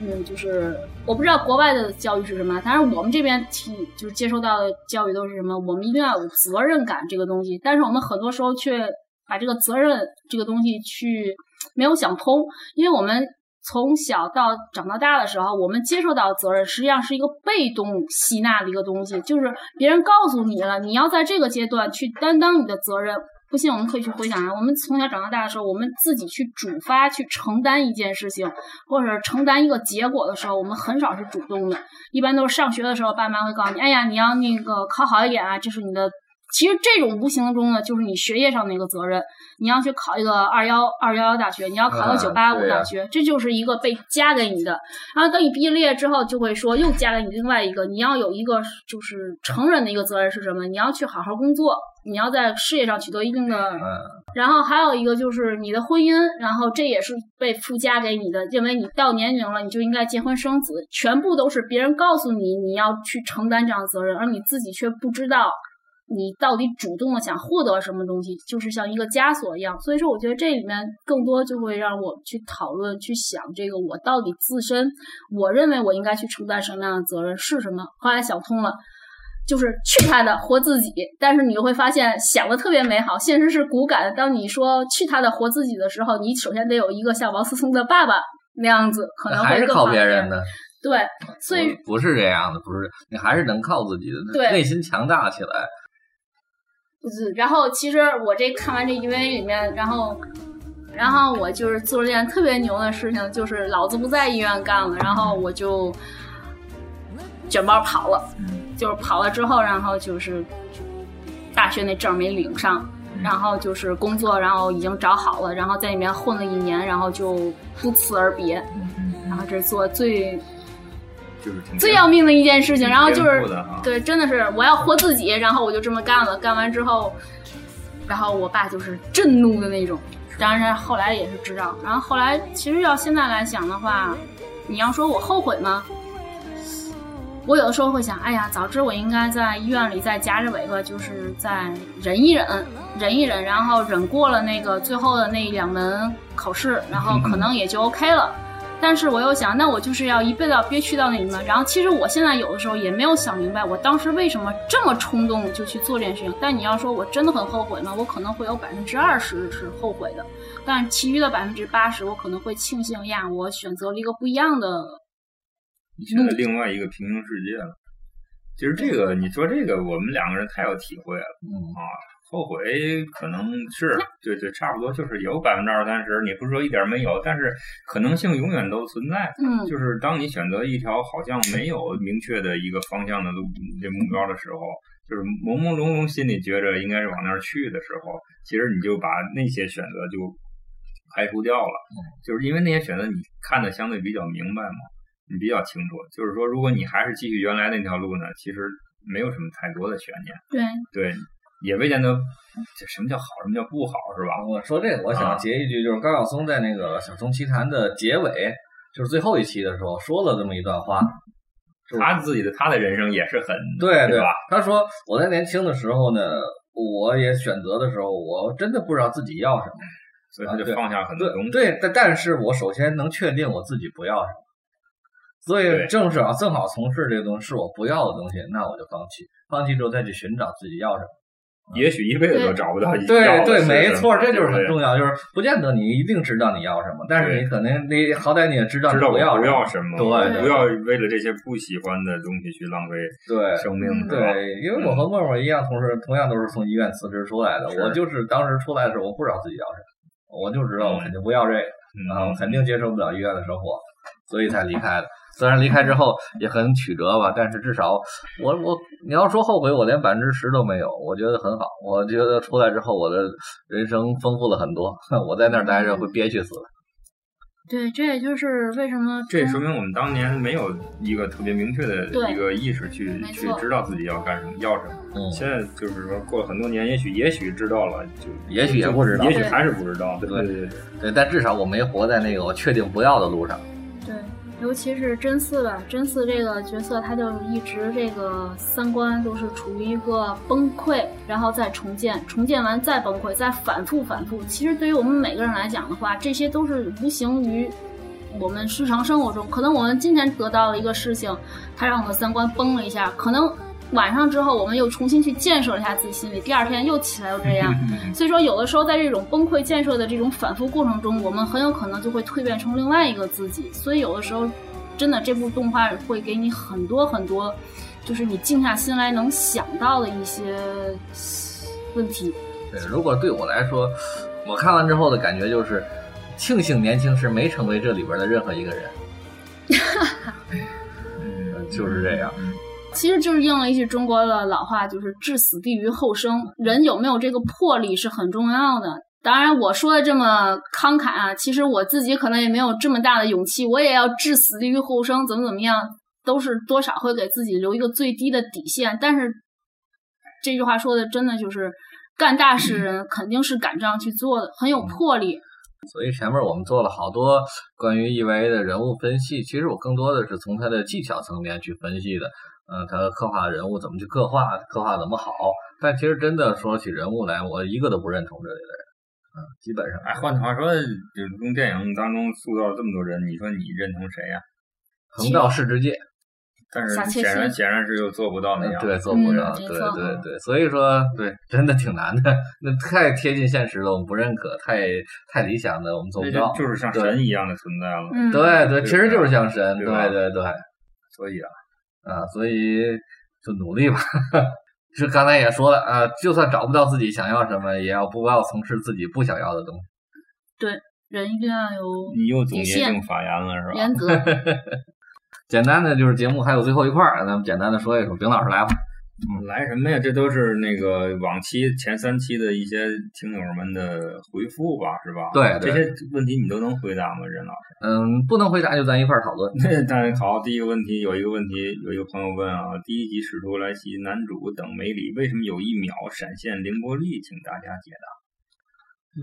[SPEAKER 3] 嗯，就是我不知道国外的教育是什么，但是我们这边体就是接受到的教育都是什么？我们一定要有责任感这个东西，但是我们很多时候却把这个责任这个东西去没有想通，因为我们。从小到长到大的时候，我们接受到责任，实际上是一个被动吸纳的一个东西，就是别人告诉你了，你要在这个阶段去担当你的责任。不信，我们可以去回想啊，我们从小长到大的时候，我们自己去主发去承担一件事情，或者承担一个结果的时候，我们很少是主动的，一般都是上学的时候，爸妈会告诉你，哎呀，你要那个考好一点啊，这是你的。其实这种无形中呢，就是你学业上的一个责任。你要去考一个二幺二幺幺大学，你要考个
[SPEAKER 2] 啊
[SPEAKER 3] 九八五大学，这就是一个被加给你的。然后等你毕业之后，就会说又加给你另外一个，你要有一个就是成人的一个责任是什么？你要去好好工作，你要在事业上取得一定的。
[SPEAKER 2] 嗯，
[SPEAKER 3] 然后还有一个就是你的婚姻，然后这也是被附加给你的，认为你到年龄了，你就应该结婚生子，全部都是别人告诉你你要去承担这样的责任，而你自己却不知道。你到底主动的想获得什么东西，就是像一个枷锁一样。所以说，我觉得这里面更多就会让我去讨论、去想这个我到底自身，我认为我应该去承担什么样的责任是什么。后来想通了，就是去他的，活自己。但是你又会发现，想的特别美好，现实是骨感的。当你说去他的，活自己的时候，你首先得有一个像王思聪的爸爸那样子，可能会
[SPEAKER 2] 还是靠别人的，
[SPEAKER 3] 对，所以
[SPEAKER 2] 不不是这样的，不是你还是能靠自己的，
[SPEAKER 3] 对
[SPEAKER 2] 内心强大起来。
[SPEAKER 3] 嗯，然后其实我这看完这 EVA 里面，然后，然后我就是做了件特别牛的事情，就是老子不在医院干了，然后我就卷包跑了，就是跑了之后，然后就是大学那证没领上，然后就是工作，然后已经找好了，然后在里面混了一年，然后就不辞而别，然后这是做最
[SPEAKER 1] 就是挺
[SPEAKER 3] 最要命的一件事情，然后就是对，真的是我要活自己，然后我就这么干了。干完之后，然后我爸就是震怒的那种，当然后来也是知道。然后后来其实要现在来想的话，你要说我后悔吗？我有的时候会想，哎呀，早知我应该在医院里再夹着尾巴，就是再忍一忍，忍一忍，然后忍过了那个最后的那两门考试，然后可能也就 OK 了。但是我又想，那我就是要一辈子要憋屈到那里面。然后其实我现在有的时候也没有想明白，我当时为什么这么冲动就去做这件事情。但你要说我真的很后悔吗？我可能会有百分之二十是后悔的，但其余的百分之八十，我可能会庆幸呀，我选择了一个不一样的。
[SPEAKER 1] 你选择另外一个平行世界了。其实这个你说这个，我们两个人太有体会了
[SPEAKER 2] 嗯
[SPEAKER 1] 啊！后悔可能是对对，差不多就是有百分之二三十，你不是说一点没有，但是可能性永远都存在。
[SPEAKER 3] 嗯，
[SPEAKER 1] 就是当你选择一条好像没有明确的一个方向的路这目标的时候，就是朦朦胧胧心里觉着应该是往那儿去的时候，其实你就把那些选择就排除掉了。就是因为那些选择你看的相对比较明白嘛，你比较清楚。就是说，如果你还是继续原来那条路呢，其实没有什么太多的悬念。
[SPEAKER 3] 对，
[SPEAKER 1] 对，也未见得这什么叫好，什么叫不好，是吧？
[SPEAKER 2] 我说这个，我想
[SPEAKER 1] 啊
[SPEAKER 2] 截一句，就是高晓松在那个《小松奇谈》的结尾，就是最后一期的时候说了这么一段话。
[SPEAKER 1] 他自己的他的人生也是很
[SPEAKER 2] 对
[SPEAKER 1] 对吧？
[SPEAKER 2] 他说我在年轻的时候呢，我也选择的时候，我真的不知道自己要什么。
[SPEAKER 1] 所以他就放下很多东西。
[SPEAKER 2] 对，但但是我首先能确定我自己不要什么，所以正是啊，正好从事这个东西是我不要的东西，那我就放弃，放弃之后再去寻找自己要什么。
[SPEAKER 1] 也许一辈子都找不到一
[SPEAKER 2] 对对，没错，
[SPEAKER 1] 么
[SPEAKER 2] 这就是很重要，就是不见得你一定知道你要什么，但是你可能你好歹你也知道
[SPEAKER 1] 知道我
[SPEAKER 2] 你不要
[SPEAKER 1] 不要
[SPEAKER 2] 什么。对
[SPEAKER 1] 不要为了这些不喜欢的东西去浪费
[SPEAKER 2] 对
[SPEAKER 1] 生命，
[SPEAKER 3] 嗯
[SPEAKER 1] 对
[SPEAKER 2] 因为我和默默一样，同时同样都是从医院辞职出来的。我就是当时出来的时候，我不知道自己要什么，我就知道我肯定不要这个，啊，我
[SPEAKER 1] 嗯，
[SPEAKER 2] 肯定接受不了医院的生活，所以才离开的。虽然离开之后也很曲折吧，但是至少我我你要说后悔，我连百分之十都没有，我觉得很好。我觉得出来之后，我的人生丰富了很多。我在那儿待着会憋屈死。
[SPEAKER 3] 对，这也就是为什么
[SPEAKER 1] 这也说明我们当年没有一个特别明确的一个意识去去知道自己要干什么，要什么。
[SPEAKER 2] 嗯，
[SPEAKER 1] 现在就是说，过了很多年，也许也许知道了，就
[SPEAKER 2] 也许也不知道
[SPEAKER 1] 也许还是不知道。对
[SPEAKER 2] 对
[SPEAKER 1] 对对，
[SPEAKER 2] 对，但至少我没活在那个我确定不要的路上。
[SPEAKER 3] 尤其是真嗣吧，真嗣这个角色，他就一直这个三观都是处于一个崩溃，然后再重建，重建完再崩溃，再反复反复。其实对于我们每个人来讲的话，这些都是无形于我们日常生活中。可能我们今天得到了一个事情，它让我们三观崩了一下，可能。晚上之后，我们又重新去建设了一下自己心理，第二天又起来又这样，所以说，有的时候在这种崩溃建设的这种反复过程中，我们很有可能就会蜕变成另外一个自己。所以有的时候，真的这部动画会给你很多很多，就是你静下心来能想到的一些问题。
[SPEAKER 2] 对，如果对我来说，我看完之后的感觉就是，庆幸年轻时没成为这里边的任何一个人，
[SPEAKER 1] 嗯，
[SPEAKER 2] 就是这样。
[SPEAKER 3] 其实就是应了一句中国的老话，就是“置死地于后生”。人有没有这个魄力是很重要的。当然，我说的这么慷慨啊，其实我自己可能也没有这么大的勇气，我也要置死地于后生，怎么怎么样，都是多少会给自己留一个最低的底线。但是这句话说的真的就是，干大事人肯定是敢这样去做的，很有魄力。
[SPEAKER 2] 所以前面我们做了好多关于 EVA 的人物分析，其实我更多的是从他的技巧层面去分析的。嗯，他刻画人物怎么去刻画，刻画怎么好。但其实真的说起人物来，我一个都不认同这里的人。嗯，基本上。
[SPEAKER 1] 哎，换句话说，就用电影当中塑造了这么多人，你说你认同谁呀、
[SPEAKER 2] 横道世之介，
[SPEAKER 1] 但是显然显然是又做不到那样。
[SPEAKER 2] 对，做不到，
[SPEAKER 3] 嗯
[SPEAKER 2] 对对对，所以说，对，真的挺难的，那太贴近现实了，我们不认可；太太理想的，我们做不到。
[SPEAKER 1] 就就是像神一样的存在了。
[SPEAKER 3] 嗯，
[SPEAKER 2] 对对，其实就是像神，对
[SPEAKER 1] 对
[SPEAKER 2] 对对，
[SPEAKER 1] 所以啊，
[SPEAKER 2] 啊，所以就努力吧。是刚才也说了啊，就算找不到自己想要什么，也要不要从事自己不想要的东西。
[SPEAKER 3] 对人一定要有
[SPEAKER 1] 你又总结
[SPEAKER 3] 底线
[SPEAKER 1] 性发言了是吧？
[SPEAKER 3] 原则。
[SPEAKER 2] 简单的就是节目还有最后一块儿，咱们简单的说一说。丙老师来吧，
[SPEAKER 1] 来什么呀？这都是那个往期前三期的一些听友们的回复吧，是吧？
[SPEAKER 2] 对对
[SPEAKER 1] 这些问题你都能回答吗，任老师？
[SPEAKER 2] 嗯，不能回答就咱一块儿讨论。
[SPEAKER 1] 当然好，第一个问题有一个问题，有一个朋友问啊，第一集《使徒来袭》男主等梅里为什么有一秒闪现凌波丽？请大家解答。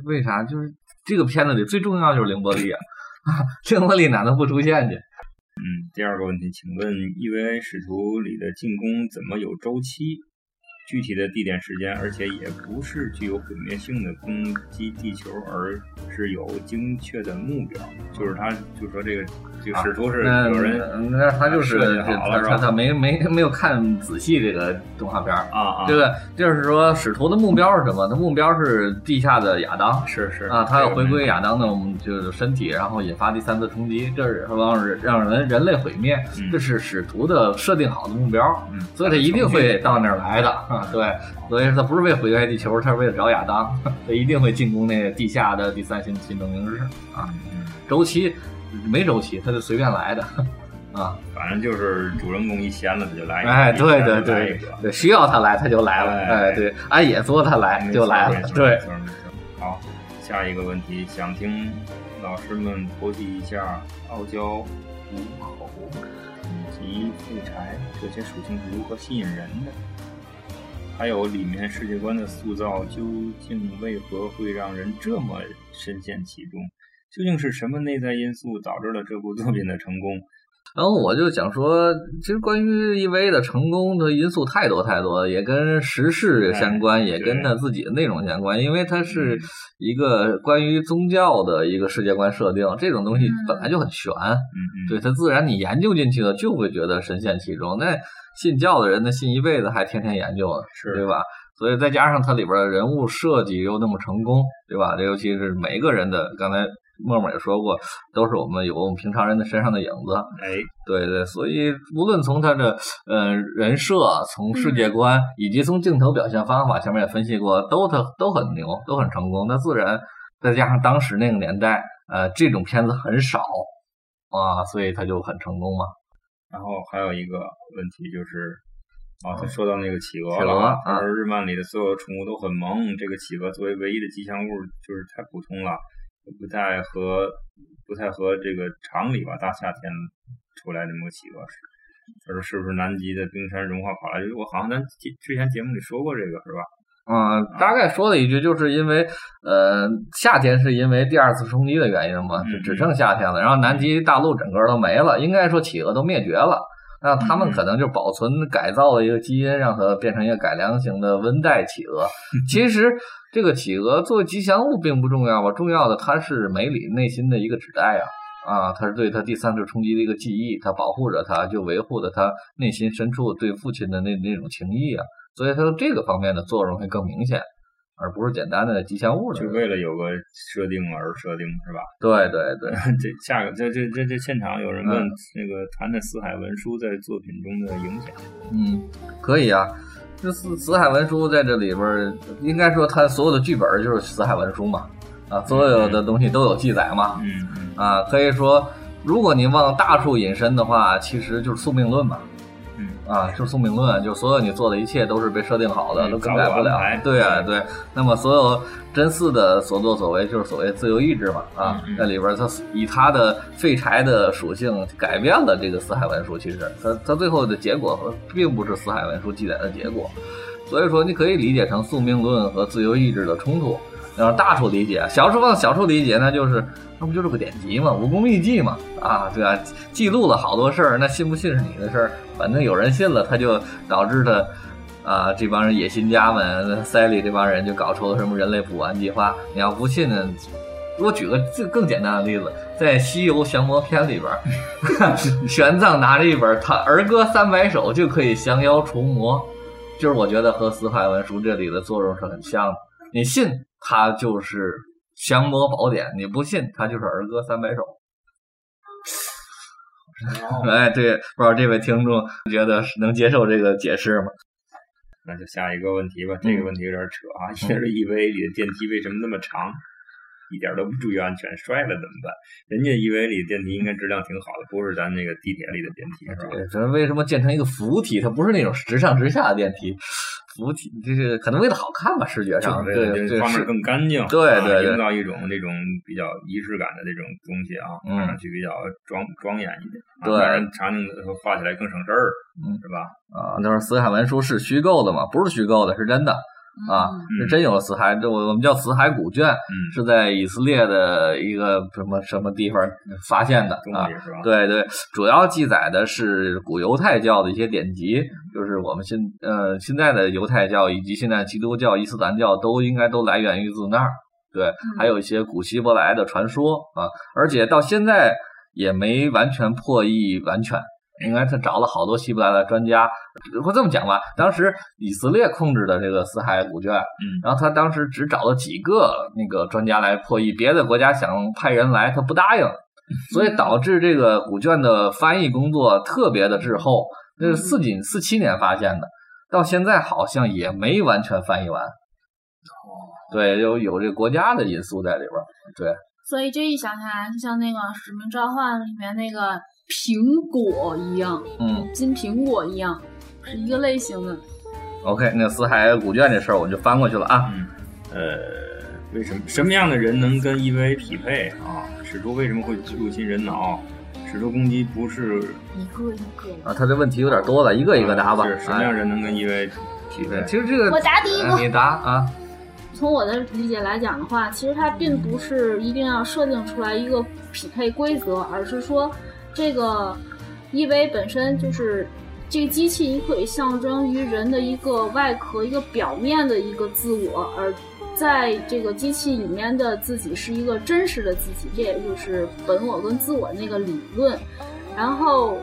[SPEAKER 2] 为啥？就是这个片子里最重要就是凌波丽啊，凌波丽哪能不出现去？
[SPEAKER 1] 嗯，第二个问题，请问 EVA 使徒里的进攻怎么有周期？具体的地点、时间，而且也不是具有毁灭性的攻击地球，而是有精确的目标。就是他，就说这个这个使徒是
[SPEAKER 2] 那
[SPEAKER 1] 有人
[SPEAKER 2] 那他就是他他他没没没有看仔细这个动画片儿。
[SPEAKER 1] 啊啊，
[SPEAKER 2] 这个就是说，使徒的目标是什么？他目标是地下的亚当
[SPEAKER 1] 是是
[SPEAKER 2] 啊，他要回归。亚当的就是身体，然后引发第三次冲击，这是让人让人人类毁灭，
[SPEAKER 1] 嗯
[SPEAKER 2] 这是使徒的设定好的目标，
[SPEAKER 1] 嗯，
[SPEAKER 2] 所以他一定会到那儿来的啊。对，所以他不是为毁灭地球，他是为了找亚当，他一定会进攻那个地下的第三新新证明室啊。
[SPEAKER 1] 嗯，
[SPEAKER 2] 周期没周期，他就随便来的啊。
[SPEAKER 1] 反正就是主人公一闲了他就来
[SPEAKER 2] 哎，对对对对，需要他来他就来了，
[SPEAKER 1] 哎
[SPEAKER 2] 哎，对，安野说他来就来了，对
[SPEAKER 1] 好，下一个问题，想听老师们剖析一下傲娇、虎口以及废柴这些属性是如何吸引人的，还有里面世界观的塑造究竟为何会让人这么深陷其中？究竟是什么内在因素导致了这部作品的成功？
[SPEAKER 2] 然后我就想说，其实关于 EV 的成功的因素太多太多了，也跟时事相关，
[SPEAKER 1] 哎
[SPEAKER 2] 也跟他自己的内容相关，因为它是
[SPEAKER 1] 嗯
[SPEAKER 2] 一个关于宗教的一个世界观设定，这种东西
[SPEAKER 3] 嗯
[SPEAKER 2] 本来就很玄，对它自然你研究进去了，就会觉得深陷其中。那信教的人呢，信一辈子还天天研究呢，
[SPEAKER 1] 是
[SPEAKER 2] 对吧？所以再加上它里边的人物设计又那么成功，对吧？这尤其是每一个人的，刚才默默也说过，都是我们有我们平常人的身上的影子。
[SPEAKER 1] 哎，
[SPEAKER 2] 对对，所以无论从他的呃人设、从世界观，以及从镜头表现方法，前面也分析过，都他都很牛，都很成功。那自然再加上当时那个年代，呃，这种片子很少啊，所以他就很成功嘛。
[SPEAKER 1] 然后还有一个问题就是，啊，他说到那个企鹅了他说日漫里的所有宠物都很萌，这个企鹅作为唯一的吉祥物就是太普通了，不太合不太合这个常理吧？大夏天出来那么个企鹅是，他说是不是南极的冰山融化跑来？我好像咱之之前节目里说过这个是吧？
[SPEAKER 2] 嗯，大概说了一句，就是因为呃夏天是因为第二次冲击的原因嘛，
[SPEAKER 1] 嗯
[SPEAKER 2] 就只剩夏天了，然后南极大陆整个都没了，应该说企鹅都灭绝了。那他们可能就保存改造了一个基因，让它变成一个改良型的温带企鹅。其实这个企鹅作为吉祥物并不重要吧，重要的它是梅里内心的一个指代啊。啊，它是对他第三次冲击的一个记忆，它保护着他，就维护着他内心深处对父亲的那那种情谊啊。所以它这个方面的作用会更明显，而不是简单的吉祥物的
[SPEAKER 1] 就。为了有个设定而设定是吧？
[SPEAKER 2] 对对对，
[SPEAKER 1] 这下个这这这这现场有人问
[SPEAKER 2] 嗯
[SPEAKER 1] 那个谈谈死海文书在作品中的影响。
[SPEAKER 2] 嗯，可以啊。这四死海文书在这里边，应该说它所有的剧本就是死海文书嘛，啊，所有的东西都有记载嘛，
[SPEAKER 1] 嗯嗯
[SPEAKER 2] 啊，可以说，如果您往大处引申的话，其实就是宿命论嘛，
[SPEAKER 1] 嗯
[SPEAKER 2] 啊，就是宿命论，就所有你做的一切都是被设定好的，
[SPEAKER 1] 嗯
[SPEAKER 2] 都更改不了。对啊，对。那么所有真嗣的所作所为，就是所谓自由意志嘛，啊，那里边他以他的废柴的属性改变了这个四海文书，其实他他最后的结果并不是四海文书记载的结果，所以说你可以理解成宿命论和自由意志的冲突。然后大处理解，小处往小处理解，那就是那不就是个典籍嘛，武功秘籍嘛，啊，对啊，记录了好多事儿，那信不信是你的事儿，反正有人信了，他就导致他啊这帮人野心家们，塞里这帮人就搞出了什么人类补完计划。你要不信呢，我举个这更简单的例子，在《西游降魔篇》里边，玄奘拿着一本他儿歌三百首就可以降妖除魔，就是我觉得和死海文书这里的作用是很像的。你信它就是降魔宝典，你不信它就是儿歌三百首。哎，对，不知道这位听众觉得能接受这个解释吗？
[SPEAKER 1] 那就下一个问题吧，这个问题有点扯啊。也是 EVA 里的电梯为什么那么长？一点都不注意安全，摔了怎么办？人家以为里电梯应该质量挺好的，不是咱那个地铁里的电梯，是吧？
[SPEAKER 2] 对，咱为什么建成一个扶梯？它不是那种直上直下的电梯，扶梯就是可能为了好看吧，视觉上，
[SPEAKER 1] 对
[SPEAKER 2] 对
[SPEAKER 1] 个这方面，更干净，
[SPEAKER 2] 对
[SPEAKER 1] 啊
[SPEAKER 2] 对对
[SPEAKER 1] 营造一种这种比较仪式感的这种东西啊，
[SPEAKER 2] 嗯
[SPEAKER 1] 看上去比较庄庄严一点，啊
[SPEAKER 2] 对
[SPEAKER 1] 让人场景画起来更省事儿，
[SPEAKER 2] 嗯
[SPEAKER 1] 是吧？
[SPEAKER 2] 啊，就是死海文书是虚构的嘛？不是虚构的，是真的啊，
[SPEAKER 3] 嗯
[SPEAKER 2] 是真有死海，这我我们叫死海古卷，
[SPEAKER 1] 嗯，
[SPEAKER 2] 是在以色列的一个什么什么地方发现的啊？对对，主要记载的是古犹太教的一些典籍，就是我们现呃现在的犹太教以及现在基督教、伊斯兰教都应该都来源于自那儿。对，还有一些古希伯来的传说啊，而且到现在也没完全破译完全。应该他找了好多希伯来的专家，或这么讲吧，当时以色列控制的这个死海古卷，
[SPEAKER 1] 嗯
[SPEAKER 2] 然后他当时只找了几个那个专家来破译，别的国家想派人来，他不答应，所以导致这个古卷的翻译工作特别的滞后。那是四几四七年发现的，到现在好像也没完全翻译完。对，有有这个国家的因素在里边儿。对，
[SPEAKER 3] 所以这一想起来，就像那个《使命召唤》里面那个苹果一样，
[SPEAKER 2] 嗯
[SPEAKER 3] 金苹果一样，是一个类型的。
[SPEAKER 2] ，OK，那死海古卷这事儿我们就翻过去了啊。
[SPEAKER 1] 嗯，呃，为什么什么样的人能跟 EVA 匹配啊？使徒为什么会入侵人脑？使徒攻击不是
[SPEAKER 3] 一个一个的。
[SPEAKER 2] 啊，他这问题有点多了，一个一个答吧。
[SPEAKER 1] 是什么样人能跟 EVA 匹配
[SPEAKER 2] 哎？其实这个
[SPEAKER 3] 我答第一个
[SPEAKER 2] 呃你答啊。
[SPEAKER 3] 从我的理解来讲的话，其实它并不是一定要设定出来一个匹配规则，而是说这个 EV 本身就是这个机器，你可以象征于人的一个外壳、一个表面的一个自我，而在这个机器里面的自己是一个真实的自己，这也就是本我跟自我那个理论。然后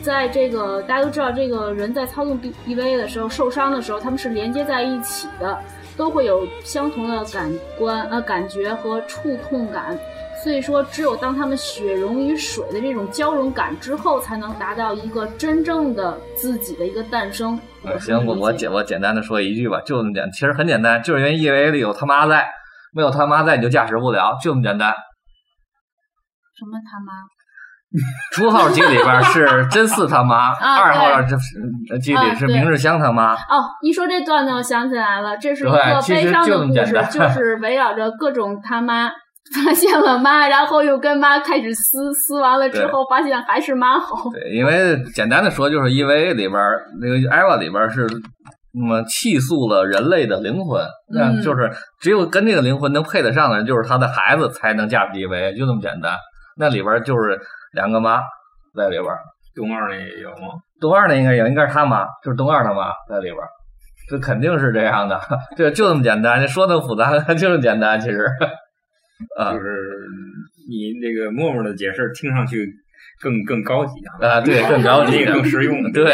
[SPEAKER 3] 在这个大家都知道，这个人在操纵 bev 的时候受伤的时候，他们是连接在一起的。都会有相同的感官呃感觉和触痛感，所以说只有当他们血溶于水的这种交融感之后，才能达到一个真正的自己的一个诞生。
[SPEAKER 2] 我，行，我我简我简单的说一句吧，就这么简，其实很简单，就是因为 EVA 里有他妈在，没有他妈在你就驾驶不了，就这么简单。
[SPEAKER 3] 什么他妈？
[SPEAKER 2] 初号机里边是真四他妈，
[SPEAKER 3] 啊
[SPEAKER 2] 二号这机里是明日香他妈。
[SPEAKER 3] 哦，一说这段子，我想起来了，这是一个悲伤的故事，就是 围绕着各种他妈。发现了妈，然后又跟妈开始撕，撕完了之后发现还是妈好。
[SPEAKER 2] 对，因为简单的说，就是 EVA 里边儿那个 EVA 里边儿是那么气诉了人类的灵魂，那
[SPEAKER 3] 嗯
[SPEAKER 2] 就是只有跟这个灵魂能配得上的人，就是他的孩子才能驾驶 EVA，就这么简单。那里边儿就是两个妈在里边儿，
[SPEAKER 1] 东二那也有吗？
[SPEAKER 2] 东二那应该有，应该是他妈，就是东二他妈在里边儿，这肯定是这样的，对就这么简单。你说那么复杂，就这么简单，其实啊
[SPEAKER 1] 就是你这个默默的解释听上去更更高级啊，
[SPEAKER 2] 啊，对，更高级，
[SPEAKER 1] 更实用，
[SPEAKER 2] 对，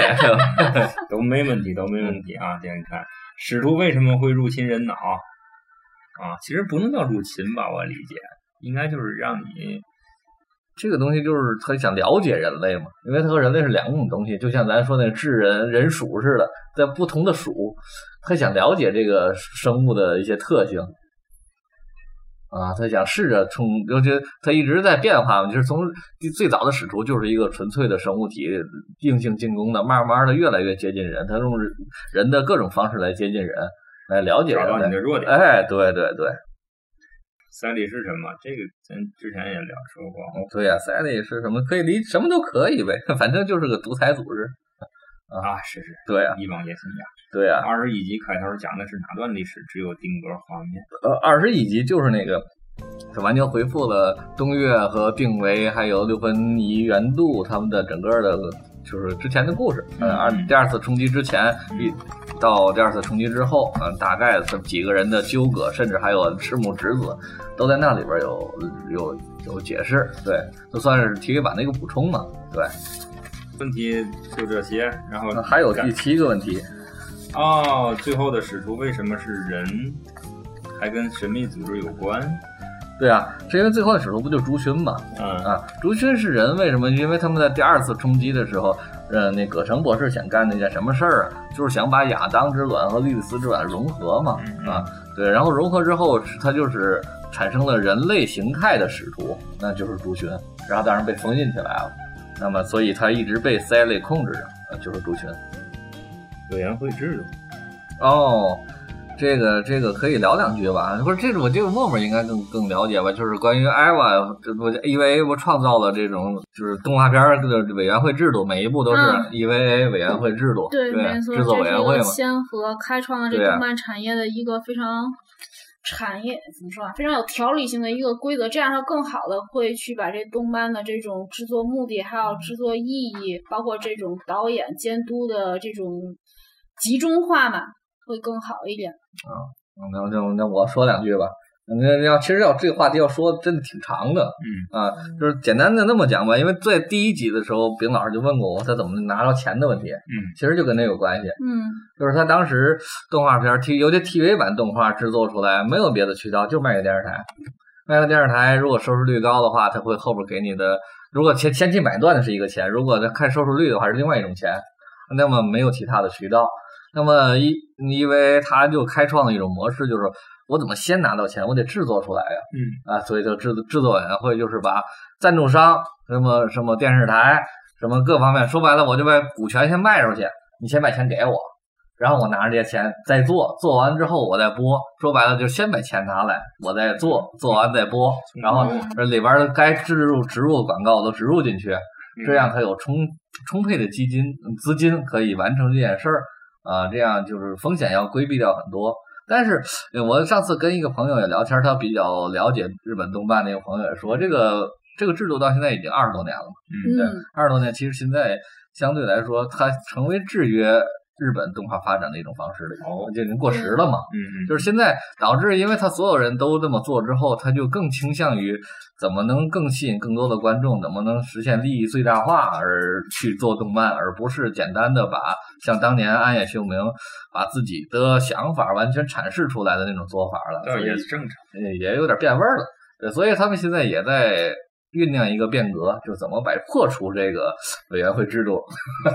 [SPEAKER 1] 都没问题，都没问题啊！这样你看，使徒为什么会入侵人脑啊？其实不能叫入侵吧，我理解应该就是让你
[SPEAKER 2] 这个东西就是他想了解人类嘛，因为他和人类是两种东西，就像咱说那智人人鼠似的，在不同的鼠，他想了解这个生物的一些特性。啊，他想试着从，尤其他一直在变化嘛，就是从最早的使徒就是一个纯粹的生物体，硬性进攻的，慢慢的越来越接近人，他用人的各种方式来接近人，来了解
[SPEAKER 1] 找到。你的弱点。
[SPEAKER 2] 哎，对对对，
[SPEAKER 1] 三里是什么？这个咱之前也聊说过。
[SPEAKER 2] 对呀、三里是什么？可以理什么都可以呗，反正就是个独裁组织。
[SPEAKER 1] 啊，是是，
[SPEAKER 2] 对呀、
[SPEAKER 1] 一往也新呀。
[SPEAKER 2] 对啊、
[SPEAKER 1] 二十一集开头讲的是哪段历史？只有定格画面。
[SPEAKER 2] 呃，二十一集就是那个，他完全回复了东岳和定为还有六分仪元度他们的整个的，就是之前的故事。嗯，二
[SPEAKER 1] 嗯
[SPEAKER 2] 第二次冲击之前，一到第二次冲击之后，嗯、大概这几个人的纠葛，甚至还有赤木直子，都在那里边有有有解释。对，就算是 TV 版的一个补充嘛。对，
[SPEAKER 1] 问题就这些，然后
[SPEAKER 2] 还有第七个问题，
[SPEAKER 1] 哦，最后的使徒为什么是人？还跟神秘组织有关？
[SPEAKER 2] 对啊，是因为最后的使徒不就是朱勋嘛？
[SPEAKER 1] 嗯
[SPEAKER 2] 啊，朱勋是人，为什么？因为他们在第二次冲击的时候，呃，那葛城博士想干那件什么事儿啊？就是想把亚当之卵和莉莉丝之卵融合嘛，
[SPEAKER 1] 嗯
[SPEAKER 2] 啊，对，然后融合之后，他就是产生了人类形态的使徒，那就是朱勋，然后当然被封印起来了。那么，所以他一直被塞类控制着，呃就是朱勋。
[SPEAKER 1] 委员会制度。
[SPEAKER 2] 哦，这个这个可以聊两句吧？不是，这个我这个默默应该更更了解吧？就是关于艾娃，这不 EVA 不创造了这种就是动画片儿的委员会制度，每一部都是
[SPEAKER 3] 嗯
[SPEAKER 2] EVA 委员会制度，
[SPEAKER 3] 对，没错，
[SPEAKER 2] 制作委员会嘛。
[SPEAKER 3] 先河开创了这动漫产业的一个非常产业怎么说啊，非常有条理性的一个规则，这样它更好的会去把这动漫的这种制作目的，还有制作意义，包括这种导演监督的这种集中化嘛，会更好一点。
[SPEAKER 2] 啊那那那我说两句吧。那要其实要这个话题要说真的挺长的，
[SPEAKER 1] 嗯
[SPEAKER 2] 啊，就是简单的那么讲吧。因为在第一集的时候，丙老师就问过我他怎么拿到钱的问题，
[SPEAKER 1] 嗯
[SPEAKER 2] 其实就跟那有关系。
[SPEAKER 3] 嗯
[SPEAKER 2] 就是他当时动画片 T 尤其 TV 版动画制作出来，没有别的渠道，就卖给电视台。卖给电视台，如果收视率高的话，他会后边给你的。如果前前期买断的是一个钱，如果他看收视率的话是另外一种钱。那么没有其他的渠道。那么因因为他就开创了一种模式，就是我怎么先拿到钱，我得制作出来呀。
[SPEAKER 1] 嗯
[SPEAKER 2] 啊，所以就制制作委员会就是把赞助商什么什么电视台什么各方面，说白了我就把股权先卖出去，你先把钱给我，然后我拿着这些钱再做，做完之后我再播，说白了就先把钱拿来，我再做，做完再播，然后这里边的该植入植入广告都植入进去，这样才有充充沛的基金资金可以完成这件事儿啊，这样就是风险要规避掉很多。但是呃我上次跟一个朋友也聊天，他比较了解日本动漫的一个朋友也说，这个这个制度到现在已经二十多年了嘛，对
[SPEAKER 3] 嗯，
[SPEAKER 2] 二十多年，其实现在相对来说，它成为制约日本动画发展的一种方式了，
[SPEAKER 1] 哦
[SPEAKER 2] 就已经过时了嘛。
[SPEAKER 1] 嗯嗯，
[SPEAKER 2] 就是现在导致，因为他所有人都这么做之后，他就更倾向于怎么能更吸引更多的观众，怎么能实现利益最大化而去做动漫，而不是简单的把像当年安野秀明把自己的想法完全阐释出来的那种做法了，
[SPEAKER 1] 倒
[SPEAKER 2] 所以
[SPEAKER 1] 也正常。
[SPEAKER 2] 呃也有点变味儿了。对，所以他们现在也在酝酿一个变革，就怎么把破除这个委员会制度。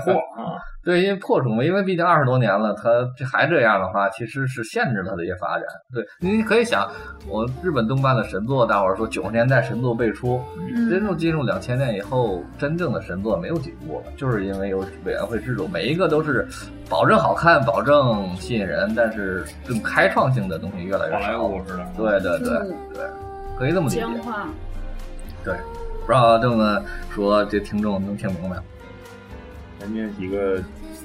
[SPEAKER 1] 破 啊！
[SPEAKER 2] 对，因为破除嘛，因为毕竟二十多年了，它这还这样的话，其实是限制它的一些发展。对，你可以想，我日本动漫的神作，大伙儿说九十年代神作辈出，真
[SPEAKER 3] 嗯
[SPEAKER 2] 正进入两千年以后，真正的神作没有几部了，就是因为有委员会制度，每一个都是保证好看，保证吸引人，但是更开创性的东西越来越
[SPEAKER 1] 好莱
[SPEAKER 2] 少。
[SPEAKER 1] 坞似的。
[SPEAKER 2] 对对对
[SPEAKER 3] 嗯
[SPEAKER 2] 对，可以这么理解。
[SPEAKER 3] 僵化。
[SPEAKER 2] 不知道这么说，这听众能听明白吗？
[SPEAKER 1] 咱念几个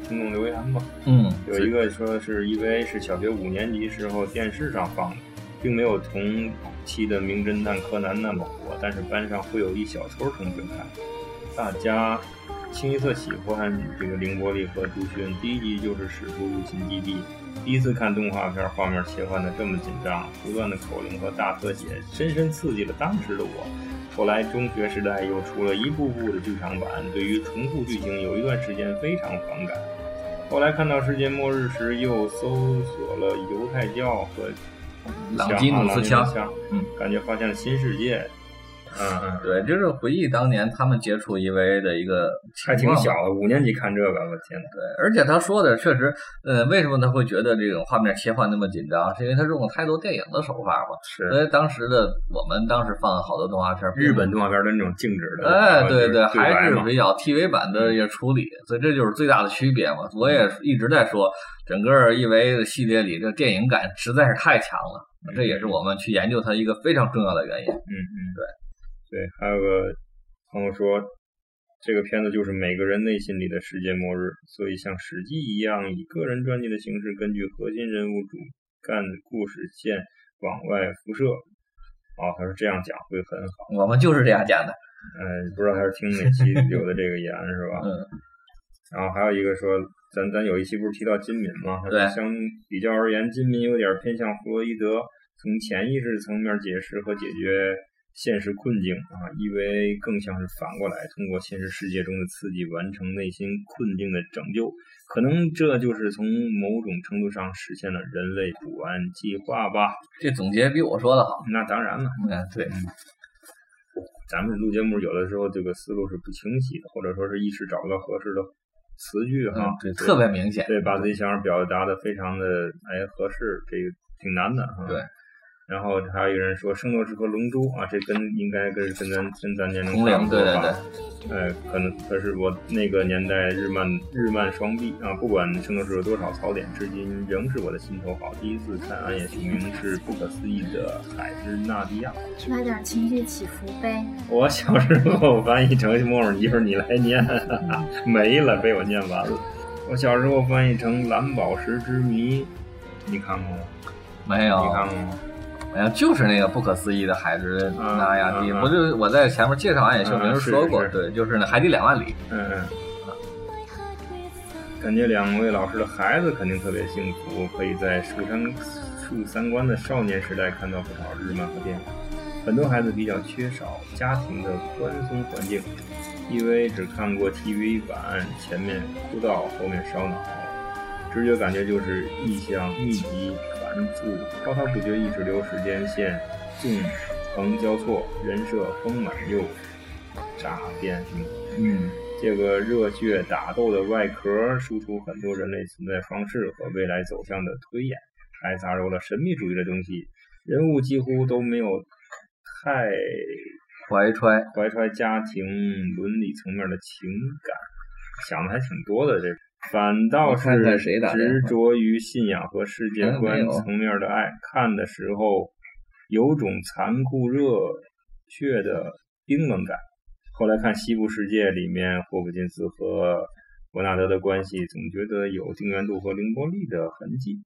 [SPEAKER 1] 听众留言吧。
[SPEAKER 2] 嗯，
[SPEAKER 1] 有一个说是 EVA 是小学五年级时候电视上放的，并没有同期的《名侦探柯南》那么火，但是班上会有一小撮同学看。大家清一色喜欢这个凌波丽和朱迅。第一集就是使徒入侵基地，第一次看动画片，画面切换的这么紧张，不断的口令和大特写，深深刺激了当时的我。后来中学时代又出了一部部的剧场版，对于重复剧情有一段时间非常反感。后来看到世界末日时，又搜索了犹太教和
[SPEAKER 2] 朗基努斯枪
[SPEAKER 1] 枪，
[SPEAKER 2] 嗯，
[SPEAKER 1] 感觉发现了新世界。嗯嗯，
[SPEAKER 2] 对，就是回忆当年他们接触 EVA 的一个
[SPEAKER 1] 还挺小的，五年级看这个，我天呐。
[SPEAKER 2] 对，而且他说的确实，呃，为什么他会觉得这种画面切换那么紧张？是因为他用了太多电影的手法嘛。
[SPEAKER 1] 是
[SPEAKER 2] 所以当时的我们当时放了好多动画片，
[SPEAKER 1] 日本动画片的那种静止的，
[SPEAKER 2] 哎，对对，还是比较 TV 版的一个处理，所以这就是最大的区别嘛。我也一直在说，整个 EVA 的系列里，这电影感实在是太强了，这也是我们去研究它一个非常重要的原因。
[SPEAKER 1] 嗯嗯，对对，还有个朋友说，这个片子就是每个人内心里的世界末日，所以像《史记》一样，以个人传记的形式，根据核心人物主干故事线往外辐射。哦，他说这样讲会很好。
[SPEAKER 2] 我们就是这样讲的。
[SPEAKER 1] 嗯、不知道他是听哪期留的这个言是吧？
[SPEAKER 2] 嗯，
[SPEAKER 1] 然后还有一个说，咱咱有一期不是提到金敏吗？
[SPEAKER 2] 对
[SPEAKER 1] 相比较而言，金敏有点偏向弗洛伊德，从潜意识层面解释和解决现实困境啊，因为更像是反过来，通过现实世界中的刺激完成内心困境的拯救。可能这就是从某种程度上实现了人类补完计划吧。
[SPEAKER 2] 这总结比我说的好。
[SPEAKER 1] 那当然了，
[SPEAKER 2] 嗯，对，
[SPEAKER 1] 咱们录节目有的时候这个思路是不清晰的，或者说是一时找不到合适的词句哈
[SPEAKER 2] 嗯，，对，特别明显。
[SPEAKER 1] 对，把自己想法表达的非常的哎合适，这个挺难的哈。
[SPEAKER 2] 对
[SPEAKER 1] 然后还有一个人说《圣斗士》和《龙珠》啊，这跟应该跟跟咱跟咱年龄
[SPEAKER 2] 同龄
[SPEAKER 1] 差不多
[SPEAKER 2] 对对
[SPEAKER 1] 吧呃，可能可是我那个年代日漫日漫双臂啊，不管《圣斗士》有多少槽点，至今仍是我的心头好。第一次看暗夜雄鹰是不可思议的海之纳迪亚。
[SPEAKER 3] 来点情绪起伏呗。
[SPEAKER 1] 我小时候翻译成沫沫，一会儿你来念，没了，被我念完了。我小时候翻译成蓝宝石之谜，你看过吗？
[SPEAKER 2] 没有，
[SPEAKER 1] 你看过吗？
[SPEAKER 2] 好像就是那个不可思议的海之那亚蒂，
[SPEAKER 1] 嗯嗯嗯
[SPEAKER 2] 不就我在前面介绍安野秀明说过，对，就是那海底两万里，
[SPEAKER 1] 嗯嗯。感觉两位老师的孩子肯定特别幸福，可以在树三树三观的少年时代看到不少日漫和电影。很多孩子比较缺少家庭的宽松环境，因为只看过 TV 版，前面枯燥，后面烧脑，直觉感觉就是意象密集繁复，滔滔不绝，意识流时间线纵横交错，人设丰满又诈骗性。
[SPEAKER 2] 嗯，
[SPEAKER 1] 这个热血打斗的外壳输出很多人类存在方式和未来走向的推演，还杂糅了神秘主义的东西，人物几乎都没有太
[SPEAKER 2] 怀揣，
[SPEAKER 1] 怀揣家庭伦理层面的情感，想的还挺多的。这 反倒是执着于信仰和世界观层面的爱，看的时候有种残酷热血的冰冷感。后来看《西部世界》里面霍普金斯和伯纳德的关系，总觉得有丁元度和凌波丽的痕迹。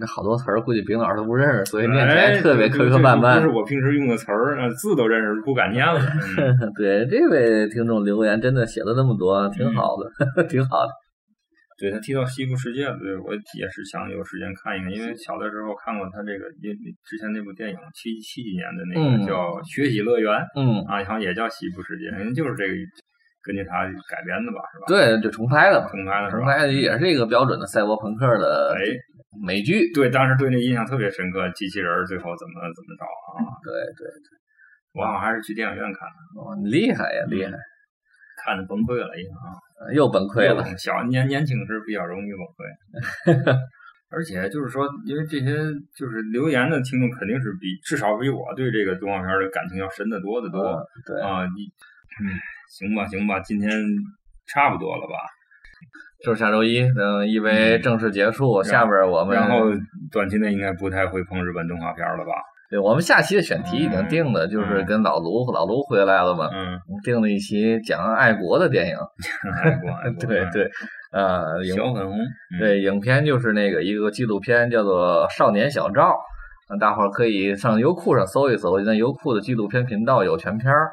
[SPEAKER 2] 那好多词儿估计冰老师都不认识，所以念起
[SPEAKER 1] 哎
[SPEAKER 2] 来特别磕磕绊绊
[SPEAKER 1] 不是。我平时用的词儿，呃，字都认识，不敢念了。嗯
[SPEAKER 2] 对，这位听众留言真的写了那么多，挺好的，挺好的。
[SPEAKER 1] 对他提到西部世界，对我也是想有时间看一看，因为小的时候看过他这个，因之前那部电影七七几年的那
[SPEAKER 2] 嗯
[SPEAKER 1] 个叫《学习乐园》
[SPEAKER 2] 嗯，
[SPEAKER 1] 啊，好像也叫西部世界，好像就是这个根据他改编的吧，是吧？，
[SPEAKER 2] 对，就重拍的嘛，
[SPEAKER 1] 重拍的？
[SPEAKER 2] 重拍的也是一个标准的赛博朋克的
[SPEAKER 1] 哎，
[SPEAKER 2] 美剧。
[SPEAKER 1] 对，当时对那印象特别深刻，机器人儿最后怎么怎么着啊？
[SPEAKER 2] 对对，
[SPEAKER 1] 我好像还是去电影院看的，
[SPEAKER 2] 哦，厉害呀，厉害，
[SPEAKER 1] 看的崩溃了，已经啊。
[SPEAKER 2] 又崩溃了。
[SPEAKER 1] 小年年轻时比较容易崩溃，而且就是说，因为这些就是留言的听众肯定是比至少比我对这个动画片的感情要深得多得多
[SPEAKER 2] 嗯对，
[SPEAKER 1] 啊。你嗯，行吧，行吧，今天差不多了吧？
[SPEAKER 2] 就是下周一，等一为正式结束，下边我们
[SPEAKER 1] 然后短期内应该不太会碰日本动画片了吧？
[SPEAKER 2] 对我们下期的选题已经定了，就是跟老卢老卢回来了嘛，
[SPEAKER 1] 嗯，
[SPEAKER 2] 定了一期讲爱国的电影。
[SPEAKER 1] 爱国 爱国，
[SPEAKER 2] 对对，呃，
[SPEAKER 1] 小粉红，嗯，
[SPEAKER 2] 对影片就是那个一个纪录片，叫做《少年小赵》，呃大伙儿可以上优酷上搜一搜，现在优酷的纪录片频道有全片儿。